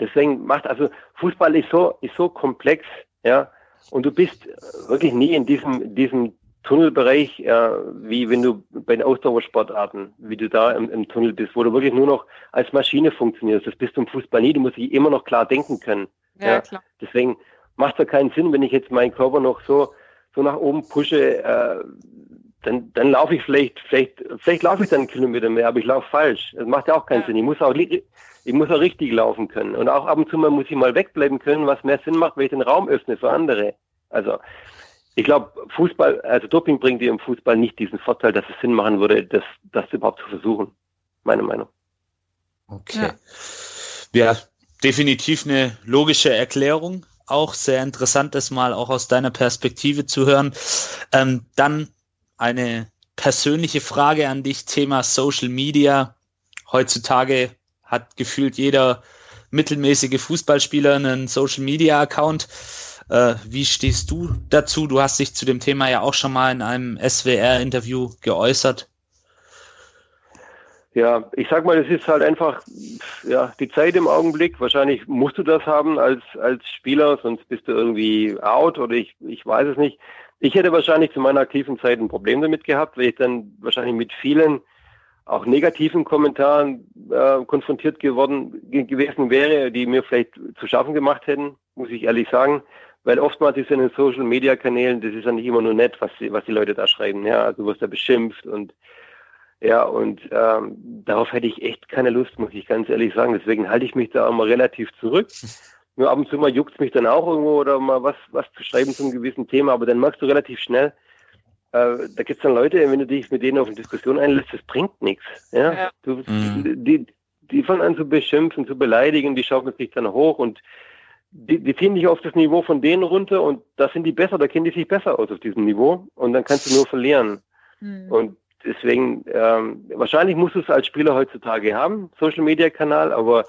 S4: Deswegen macht, also Fußball ist so, ist so komplex, ja. Und du bist wirklich nie in diesem, diesem Tunnelbereich, äh, wie wenn du bei den Ausdauersportarten, wie du da im, im Tunnel bist, wo du wirklich nur noch als Maschine funktionierst. Das bist du im Fußball nie. Du musst dich immer noch klar denken können.
S1: Ja,
S4: Ja.
S1: klar.
S4: Deswegen macht es keinen Sinn, wenn ich jetzt meinen Körper noch so, so nach oben pushe, äh, dann, dann laufe ich vielleicht, vielleicht, vielleicht laufe ich dann einen Kilometer mehr, aber ich laufe falsch. Das macht ja auch keinen
S1: Ja.
S4: Sinn. Ich muss auch, ich muss auch richtig laufen können. Und auch ab und zu mal muss ich mal wegbleiben können, was mehr Sinn macht, wenn ich den Raum öffne für andere. Also ich glaube, Fußball, also Doping bringt dir im Fußball nicht diesen Vorteil, dass es Sinn machen würde, das, das überhaupt zu versuchen. Meine Meinung.
S2: Okay. Ja. ja, definitiv eine logische Erklärung. Auch sehr interessant, das mal auch aus deiner Perspektive zu hören. Ähm, dann eine persönliche Frage an dich, Thema Social Media. Heutzutage hat gefühlt jeder mittelmäßige Fußballspieler einen Social Media Account. Äh, wie stehst du dazu? Du hast dich zu dem Thema ja auch schon mal in einem SWR-Interview geäußert.
S4: Ja, ich sag mal, es ist halt einfach ja die Zeit im Augenblick. Wahrscheinlich musst du das haben als als Spieler, sonst bist du irgendwie out oder ich ich weiß es nicht. Ich hätte wahrscheinlich zu meiner aktiven Zeit ein Problem damit gehabt, weil ich dann wahrscheinlich mit vielen auch negativen Kommentaren äh, konfrontiert geworden gewesen wäre, die mir vielleicht zu schaffen gemacht hätten, muss ich ehrlich sagen. Weil oftmals ist in den Social Media Kanälen, das ist ja nicht immer nur nett, was die, was die Leute da schreiben. Ja, also du wirst da beschimpft und ja, und ähm, darauf hätte ich echt keine Lust, muss ich ganz ehrlich sagen. Deswegen halte ich mich da immer relativ zurück. Nur ab und zu mal juckt mich dann auch irgendwo oder mal was, was zu schreiben zum gewissen Thema, aber dann merkst du relativ schnell, äh, da gibt es dann Leute, wenn du dich mit denen auf eine Diskussion einlässt, das bringt nichts. Ja? ja. Du, mhm. die, die fangen an zu beschimpfen, zu beleidigen, die schaukeln sich dann hoch und die, die ziehen dich auf das Niveau von denen runter und da sind die besser, da kennen die sich besser aus auf diesem Niveau und dann kannst du nur verlieren. Mhm. Und deswegen, ähm, wahrscheinlich musst du es als Spieler heutzutage haben, Social Media Kanal, aber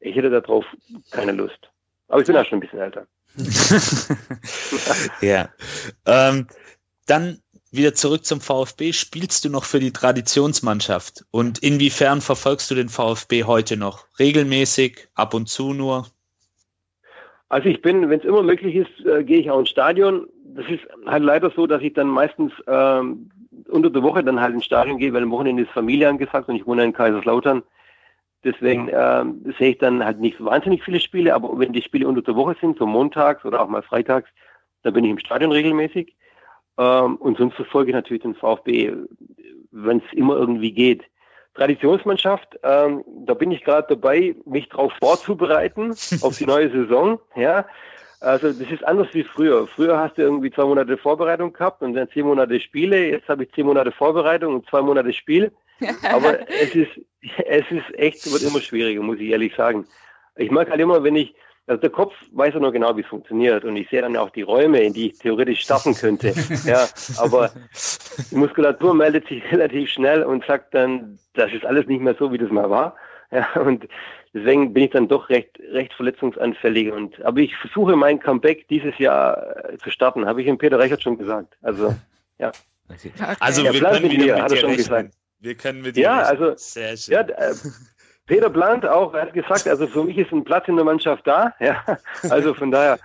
S4: ich hätte darauf keine Lust. Aber ich bin ja schon ein bisschen älter.
S2: ja. Ähm, dann wieder zurück zum VfB. Spielst du noch für die Traditionsmannschaft? Und inwiefern verfolgst du den VfB heute noch? Regelmäßig, ab und zu nur?
S4: Also ich bin, wenn es immer möglich ist, äh, gehe ich auch ins Stadion. Das ist halt leider so, dass ich dann meistens ähm, unter der Woche dann halt ins Stadion gehe, weil am Wochenende ist Familie angesagt und ich wohne in Kaiserslautern. Deswegen ähm, sehe ich dann halt nicht so wahnsinnig viele Spiele, aber wenn die Spiele unter der Woche sind, so montags oder auch mal freitags, dann bin ich im Stadion regelmäßig. Ähm, und sonst verfolge ich natürlich den VfB, wenn es immer irgendwie geht. Traditionsmannschaft, ähm, da bin ich gerade dabei, mich darauf vorzubereiten, auf die neue Saison. Ja, also das ist anders wie früher. Früher hast du irgendwie zwei Monate Vorbereitung gehabt und dann zehn Monate Spiele. Jetzt habe ich zehn Monate Vorbereitung und zwei Monate Spiel. Aber es ist, es ist echt, wird immer schwieriger, muss ich ehrlich sagen. Ich mag halt immer, wenn ich, also der Kopf weiß ja noch genau, wie es funktioniert und ich sehe dann auch die Räume, in die ich theoretisch starten könnte. ja, aber die Muskulatur meldet sich relativ schnell und sagt dann, das ist alles nicht mehr so, wie das mal war. Ja, und deswegen bin ich dann doch recht, recht verletzungsanfällig. Und, aber ich versuche mein Comeback dieses Jahr äh, zu starten, habe ich dem Peter Reichert schon gesagt. Also, ja.
S2: Okay. Also, wir können wieder mit hat er schon rechnen. gesagt. Wir können mit dir
S4: Ja, also, Sehr schön. Ja, äh, Peter Blant auch, er hat gesagt, also für mich ist ein Platz in der Mannschaft da. Ja, also von daher,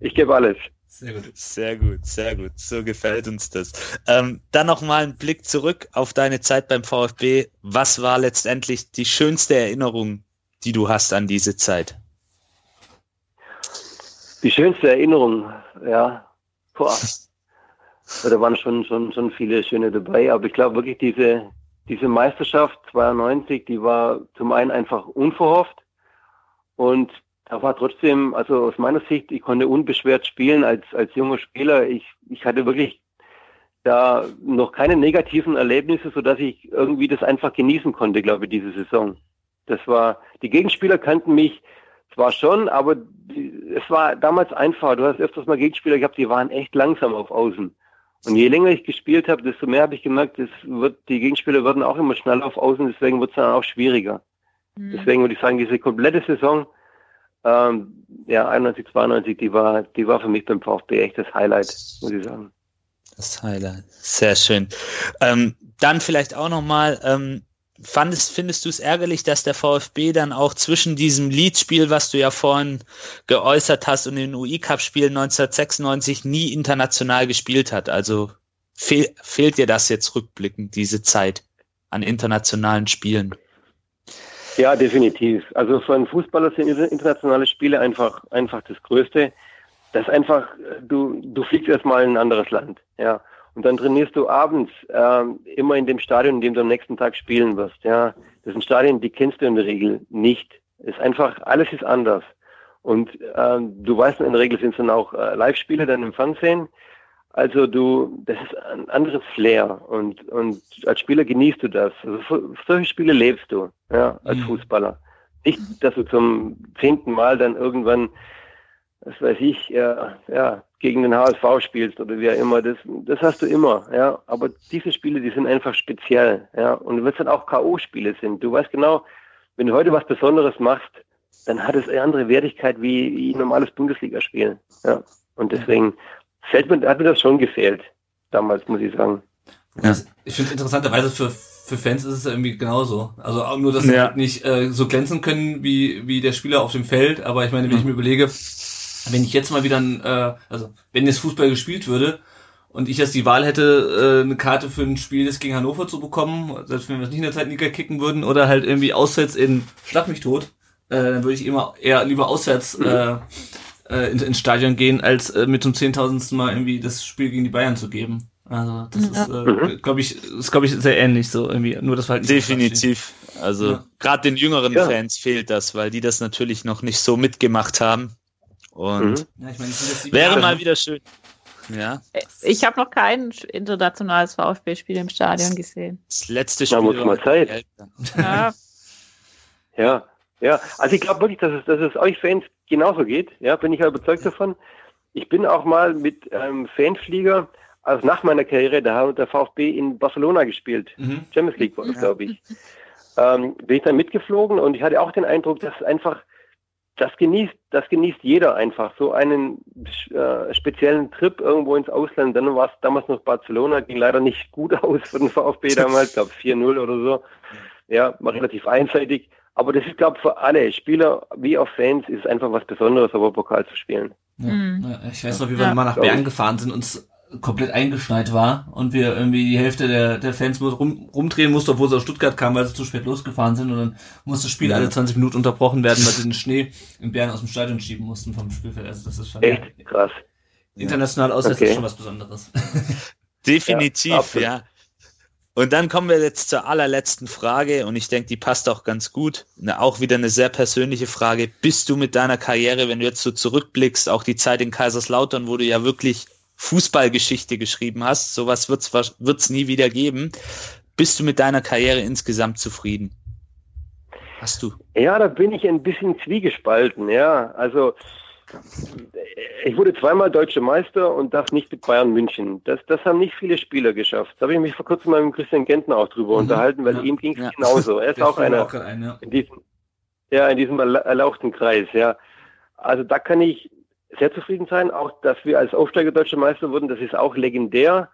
S4: ich gebe alles.
S2: Sehr gut. Sehr gut, sehr gut. So gefällt uns das. Ähm, dann nochmal ein Blick zurück auf deine Zeit beim VfB. Was war letztendlich die schönste Erinnerung, die du hast an diese Zeit?
S4: Die schönste Erinnerung, ja. Boah. Da waren schon, schon, schon viele schöne dabei, aber ich glaube wirklich diese, diese Meisterschaft 92, die war zum einen einfach unverhofft und da war trotzdem, also aus meiner Sicht, ich konnte unbeschwert spielen als, als junger Spieler. Ich, ich hatte wirklich da noch keine negativen Erlebnisse, so dass ich irgendwie das einfach genießen konnte, glaube ich, diese Saison. Das war, die Gegenspieler kannten mich zwar schon, aber die, es war damals einfach. Du hast öfters mal Gegenspieler gehabt, die waren echt langsam auf Außen. Und je länger ich gespielt habe, desto mehr habe ich gemerkt, es wird, die Gegenspieler werden auch immer schneller auf Außen, deswegen wird es dann auch schwieriger. Mhm. Deswegen würde ich sagen, diese komplette Saison ähm, ja, 91, 92, die war, die war für mich beim VfB echt das Highlight, muss ich sagen.
S2: Das Highlight, sehr schön. Ähm, dann vielleicht auch nochmal, ähm, fandest, findest du es ärgerlich, dass der VfB dann auch zwischen diesem Leadspiel, was du ja vorhin geäußert hast, und den UI-Cup-Spielen 1996 nie international gespielt hat? Also fehl, fehlt dir das jetzt rückblickend, diese Zeit an internationalen Spielen?
S4: Ja, definitiv. Also für einen Fußballer sind internationale Spiele einfach, einfach das Größte. Das einfach, du, du fliegst erstmal in ein anderes Land, ja. Und dann trainierst du abends ähm, immer in dem Stadion, in dem du am nächsten Tag spielen wirst, ja. Das sind Stadien, die kennst du in der Regel nicht. Es ist einfach, alles ist anders. Und ähm, du weißt, in der Regel sind es dann auch äh, Live-Spiele dann im Fernsehen. Also du, das ist ein anderes Flair und, und als Spieler genießt du das. Also solche Spiele lebst du, ja, als
S3: Mhm.
S4: Fußballer. Nicht, dass du zum zehnten Mal dann irgendwann, was weiß ich, ja, ja, gegen den HSV spielst oder wie auch immer. Das, das hast du immer, ja. Aber diese Spiele, die sind einfach speziell, ja. Und wenn es dann auch K.O.-Spiele sind, du weißt genau, wenn du heute was Besonderes machst, dann hat es eine andere Wertigkeit wie, wie ein normales Bundesligaspiel, ja. Und deswegen fällt mir, hat mir das schon gefehlt, damals, muss ich sagen.
S2: Ja.
S3: Ich finde interessanterweise für, für Fans ist es irgendwie genauso. Also auch nur, dass sie
S2: Ja.
S3: halt nicht äh, so glänzen können wie, wie der Spieler auf dem Feld. Aber ich meine, wenn ich mir überlege, wenn ich jetzt mal wieder ein, äh, also wenn jetzt Fußball gespielt würde und ich jetzt die Wahl hätte, äh, eine Karte für ein Spiel das gegen Hannover zu bekommen, selbst wenn wir es nicht in der Zweitliga kicken würden oder halt irgendwie auswärts in Schlag mich tot, äh, dann würde ich immer eher lieber auswärts äh, äh, ins, ins Stadion gehen, als äh, mit zum zehntausendsten Mal irgendwie das Spiel gegen die Bayern zu geben. Also das ist, äh, glaube ich, ist glaube ich sehr ähnlich so irgendwie. Nur das halt nicht
S2: Definitiv. Also
S3: Ja.
S2: gerade den jüngeren
S4: Ja.
S2: Fans fehlt das, weil die das natürlich noch nicht so mitgemacht haben. Und
S4: Mhm.
S3: Ja, ich sieben
S2: wäre mal wieder schön. Ja,
S1: Ich habe noch kein internationales VfB-Spiel im Stadion gesehen.
S2: das letzte
S4: Da
S2: Spiel.
S4: muss
S2: war
S4: mal Zeit.
S2: die Eltern.
S1: Ja,
S4: Ja, ja. Also ich glaube wirklich, dass es, dass es euch Fans genauso geht. Ja, bin ich ja überzeugt davon. Ich bin auch mal mit einem Fanflieger, also nach meiner Karriere, da hat der VfB in Barcelona gespielt.
S3: Mhm.
S4: Champions League war das, glaube ich. Ähm, bin ich dann mitgeflogen und ich hatte auch den Eindruck, dass einfach das genießt, das genießt jeder einfach. So einen äh, speziellen Trip irgendwo ins Ausland. Dann war es damals noch Barcelona, ging leider nicht gut aus für den VfB damals, glaube 4-0 oder so. Ja, war relativ einseitig. Aber das ist, glaube ich, für alle Spieler wie auch Fans ist es einfach was Besonderes, aber Pokal zu spielen.
S3: Ja.
S1: Mhm.
S3: Ich weiß noch, wie wir
S1: Ja.
S3: mal nach Bern
S4: ich.
S3: gefahren sind und komplett eingeschneit war und wir irgendwie die Hälfte der, der Fans rum, rumdrehen mussten, obwohl sie aus Stuttgart kamen, weil sie zu spät losgefahren sind und dann musste das Spiel
S2: Ja.
S3: alle 20 Minuten unterbrochen werden, weil sie den Schnee in Bern aus dem Stadion schieben mussten vom Spielfeld. Also das ist schon
S4: Echt krass.
S3: international auswärts
S4: Okay.
S3: ist schon was Besonderes.
S2: Definitiv,
S4: Ja,
S2: ja. Und dann kommen wir jetzt zur allerletzten Frage und ich denke, die passt auch ganz gut. Na, auch wieder eine sehr persönliche Frage. Bist du mit deiner Karriere, wenn du jetzt so zurückblickst, auch die Zeit in Kaiserslautern, wo du ja wirklich Fußballgeschichte geschrieben hast, sowas wird's wahrsch- wird's nie wieder geben. Bist du mit deiner Karriere insgesamt zufrieden? Hast du?
S4: Ja, da bin ich ein bisschen zwiegespalten, ja. Also ich wurde zweimal deutscher Meister und das nicht mit Bayern München. Das, das haben nicht viele Spieler geschafft. Da habe ich mich vor kurzem mal mit Christian Gentner auch drüber
S3: Mhm.
S4: unterhalten, weil
S3: Ja.
S4: ihm ging es
S2: Ja.
S4: genauso. Er ist
S3: Der
S4: auch einer
S3: ein, ja.
S4: in diesem, ja, in diesem erla- erlauchten Kreis, ja. Also da kann ich sehr zufrieden sein. Auch, dass wir als Aufsteiger deutscher Meister wurden, das ist auch legendär.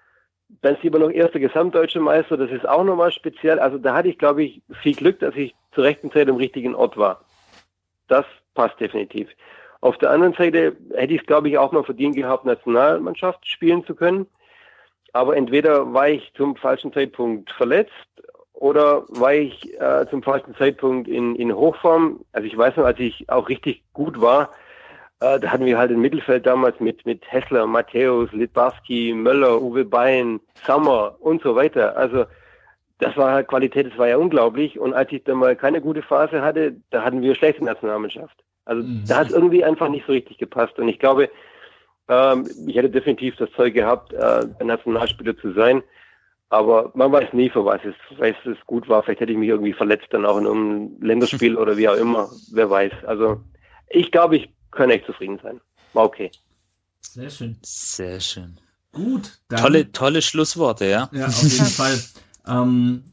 S4: Dann ist lieber noch erster gesamtdeutscher Meister, das ist auch nochmal speziell. Also da hatte ich, glaube ich, viel Glück, dass ich zur rechten Zeit am richtigen Ort war. Das passt definitiv. Auf der anderen Seite hätte ich es, glaube ich, auch mal verdient gehabt, Nationalmannschaft spielen zu können. Aber entweder war ich zum falschen Zeitpunkt verletzt oder war ich äh, zum falschen Zeitpunkt in, in Hochform. Also ich weiß noch, als ich auch richtig gut war, äh, da hatten wir halt im Mittelfeld damals mit, mit Hessler, Matthäus, Litbarski, Möller, Uwe Bein, Sommer und so weiter. Also das war halt Qualität, das war ja unglaublich. Und als ich dann mal keine gute Phase hatte, da hatten wir schlechte Nationalmannschaft. Also
S3: Mhm.
S4: da hat es irgendwie einfach nicht so richtig gepasst. Und ich glaube, ähm, ich hätte definitiv das Zeug gehabt, äh, ein Nationalspieler zu sein. Aber man weiß nie, für was es, weiß es gut war. Vielleicht hätte ich mich irgendwie verletzt, dann auch in einem Länderspiel oder wie auch immer. Wer weiß. Also ich glaube, ich kann echt zufrieden sein. War okay.
S3: Sehr schön.
S2: Sehr schön.
S3: Gut. Dann,
S2: Tolle, tolle Schlussworte, ja.
S3: Ja, auf jeden Fall. Ähm,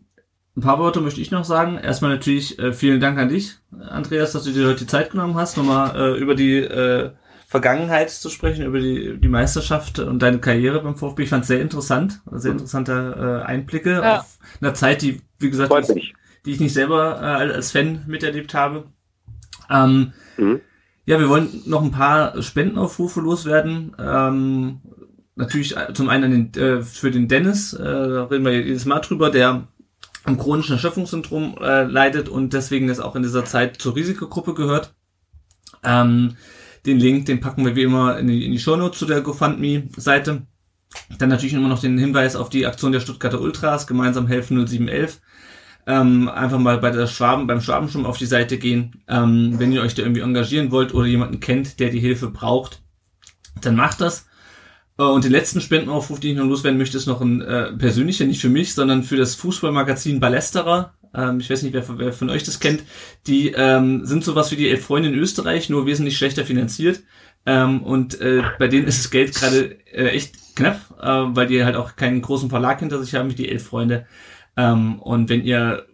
S3: ein paar Worte möchte ich noch sagen. Erstmal natürlich äh, vielen Dank an dich, Andreas, dass du dir heute die Zeit genommen hast, nochmal äh, über die äh, Vergangenheit zu sprechen, über die, die Meisterschaft und deine Karriere beim VfB. Ich fand es sehr interessant, sehr interessante äh, Einblicke
S1: Ja.
S3: auf einer Zeit, die, wie gesagt,
S4: mich.
S3: die ich nicht selber äh, als Fan miterlebt habe. Ähm,
S4: Mhm.
S3: Ja, wir wollen noch ein paar Spendenaufrufe loswerden. Ähm, natürlich äh, zum einen an den, äh, für den Dennis, äh, da reden wir jedes Mal drüber, der am chronischen Erschöpfungssyndrom äh, leidet und deswegen jetzt auch in dieser Zeit zur Risikogruppe gehört. Ähm, den Link, den packen wir wie immer in die, in die Shownotes zu der GoFundMe-Seite. Dann natürlich immer noch den Hinweis auf die Aktion der Stuttgarter Ultras, gemeinsam helfen 0711. ähm, einfach mal bei der Schwaben, beim Schwabenschirm auf die Seite gehen. Ähm, wenn ihr euch da irgendwie engagieren wollt oder jemanden kennt, der die Hilfe braucht, dann macht das. Äh, und den letzten Spendenaufruf, den ich noch loswerden möchte, ist noch ein äh, persönlicher, nicht für mich, sondern für das Fußballmagazin Ballesterer. Ähm, ich weiß nicht, wer, wer von euch das kennt. Die ähm, sind sowas wie die Elf Freunde in Österreich, nur wesentlich schlechter finanziert. Ähm, und äh, bei denen ist das Geld gerade äh, echt knapp, äh, weil die halt auch keinen großen Verlag hinter sich haben wie die Elf Freunde. Ähm, und wenn ihr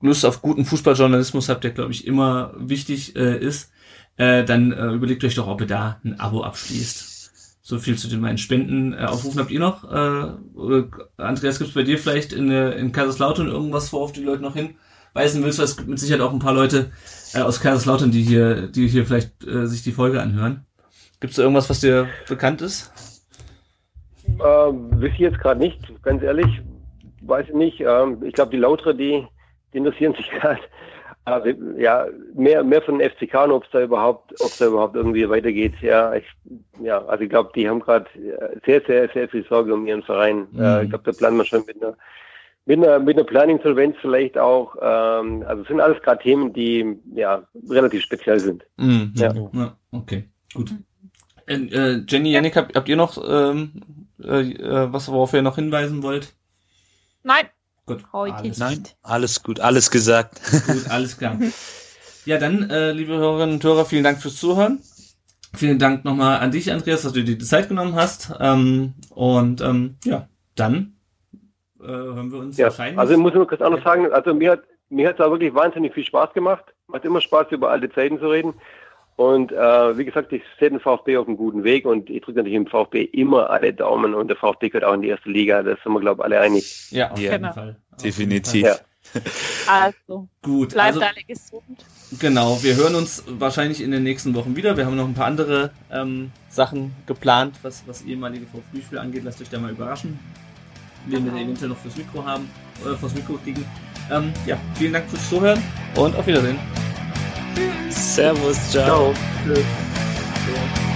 S3: Lust auf guten Fußballjournalismus habt, der glaube ich immer wichtig äh, ist, äh, dann äh, überlegt euch doch, ob ihr da ein Abo abschließt. So viel zu den meinen Spenden. Äh, aufrufen habt ihr noch? Äh, Andreas, gibt's bei dir vielleicht in, äh, in Kaiserslautern irgendwas, worauf die Leute noch hinweisen willst? Es gibt mit Sicherheit auch ein paar Leute äh, aus Kaiserslautern, die hier, die hier vielleicht äh, sich die Folge anhören. Gibt's da irgendwas, was dir bekannt ist?
S4: Äh, ich jetzt gerade nicht, ganz ehrlich. Weiß ich nicht. Ähm, ich glaube, die Lauter, die, die interessieren sich gerade also, ja, mehr, mehr von den FCK und ob es da überhaupt, ob es da überhaupt irgendwie weitergeht. Ja, ich, ja, also ich glaube, die haben gerade sehr, sehr, sehr viel Sorge um ihren Verein. Mhm. Äh, ich glaube, da planen wir schon mit einer, mit einer, mit einer Planning-Solvenz vielleicht auch. Ähm, also es sind alles gerade Themen, die ja relativ speziell sind.
S3: Mhm. Ja. ja. Okay, gut. Äh, äh Jenny, Yannick, habt, habt ihr noch ähm, äh, äh, was, worauf ihr noch hinweisen wollt?
S1: Nein.
S2: Gut. Heute alles, Nein, alles gut, alles gesagt.
S3: Gut, alles klar. Ja, dann, äh, liebe Hörerinnen und Hörer, vielen Dank fürs Zuhören. Vielen Dank nochmal an dich, Andreas, dass du dir die Zeit genommen hast. Ähm, und ähm, ja, dann äh, hören wir uns
S4: ja,
S3: wahrscheinlich.
S4: Also ich muss nur kurz anders sagen, also mir hat mir hat es auch wirklich wahnsinnig viel Spaß gemacht. Macht immer Spaß, über alte Zeiten zu reden. Und äh, wie gesagt, ich sehe den VfB auf einem guten Weg und ich drücke natürlich im VfB immer alle Daumen und der VfB gehört auch in die erste Liga. Das sind wir, glaube ich, alle einig.
S3: Ja, auf jeden genau. Fall.
S2: Definitiv. Ja.
S1: Also,
S3: gut.
S1: Bleibt also, alle gesund.
S3: Genau, wir hören uns wahrscheinlich in den nächsten Wochen wieder. Wir haben noch ein paar andere ähm, Sachen geplant, was, was ehemalige VfB-Spiele angeht. Lasst euch da mal überraschen, wen wir genau. eventuell noch fürs Mikro haben, oder äh, fürs Mikro kriegen. Ähm, ja, vielen Dank fürs Zuhören und auf Wiedersehen.
S2: Servus, ciao. ciao.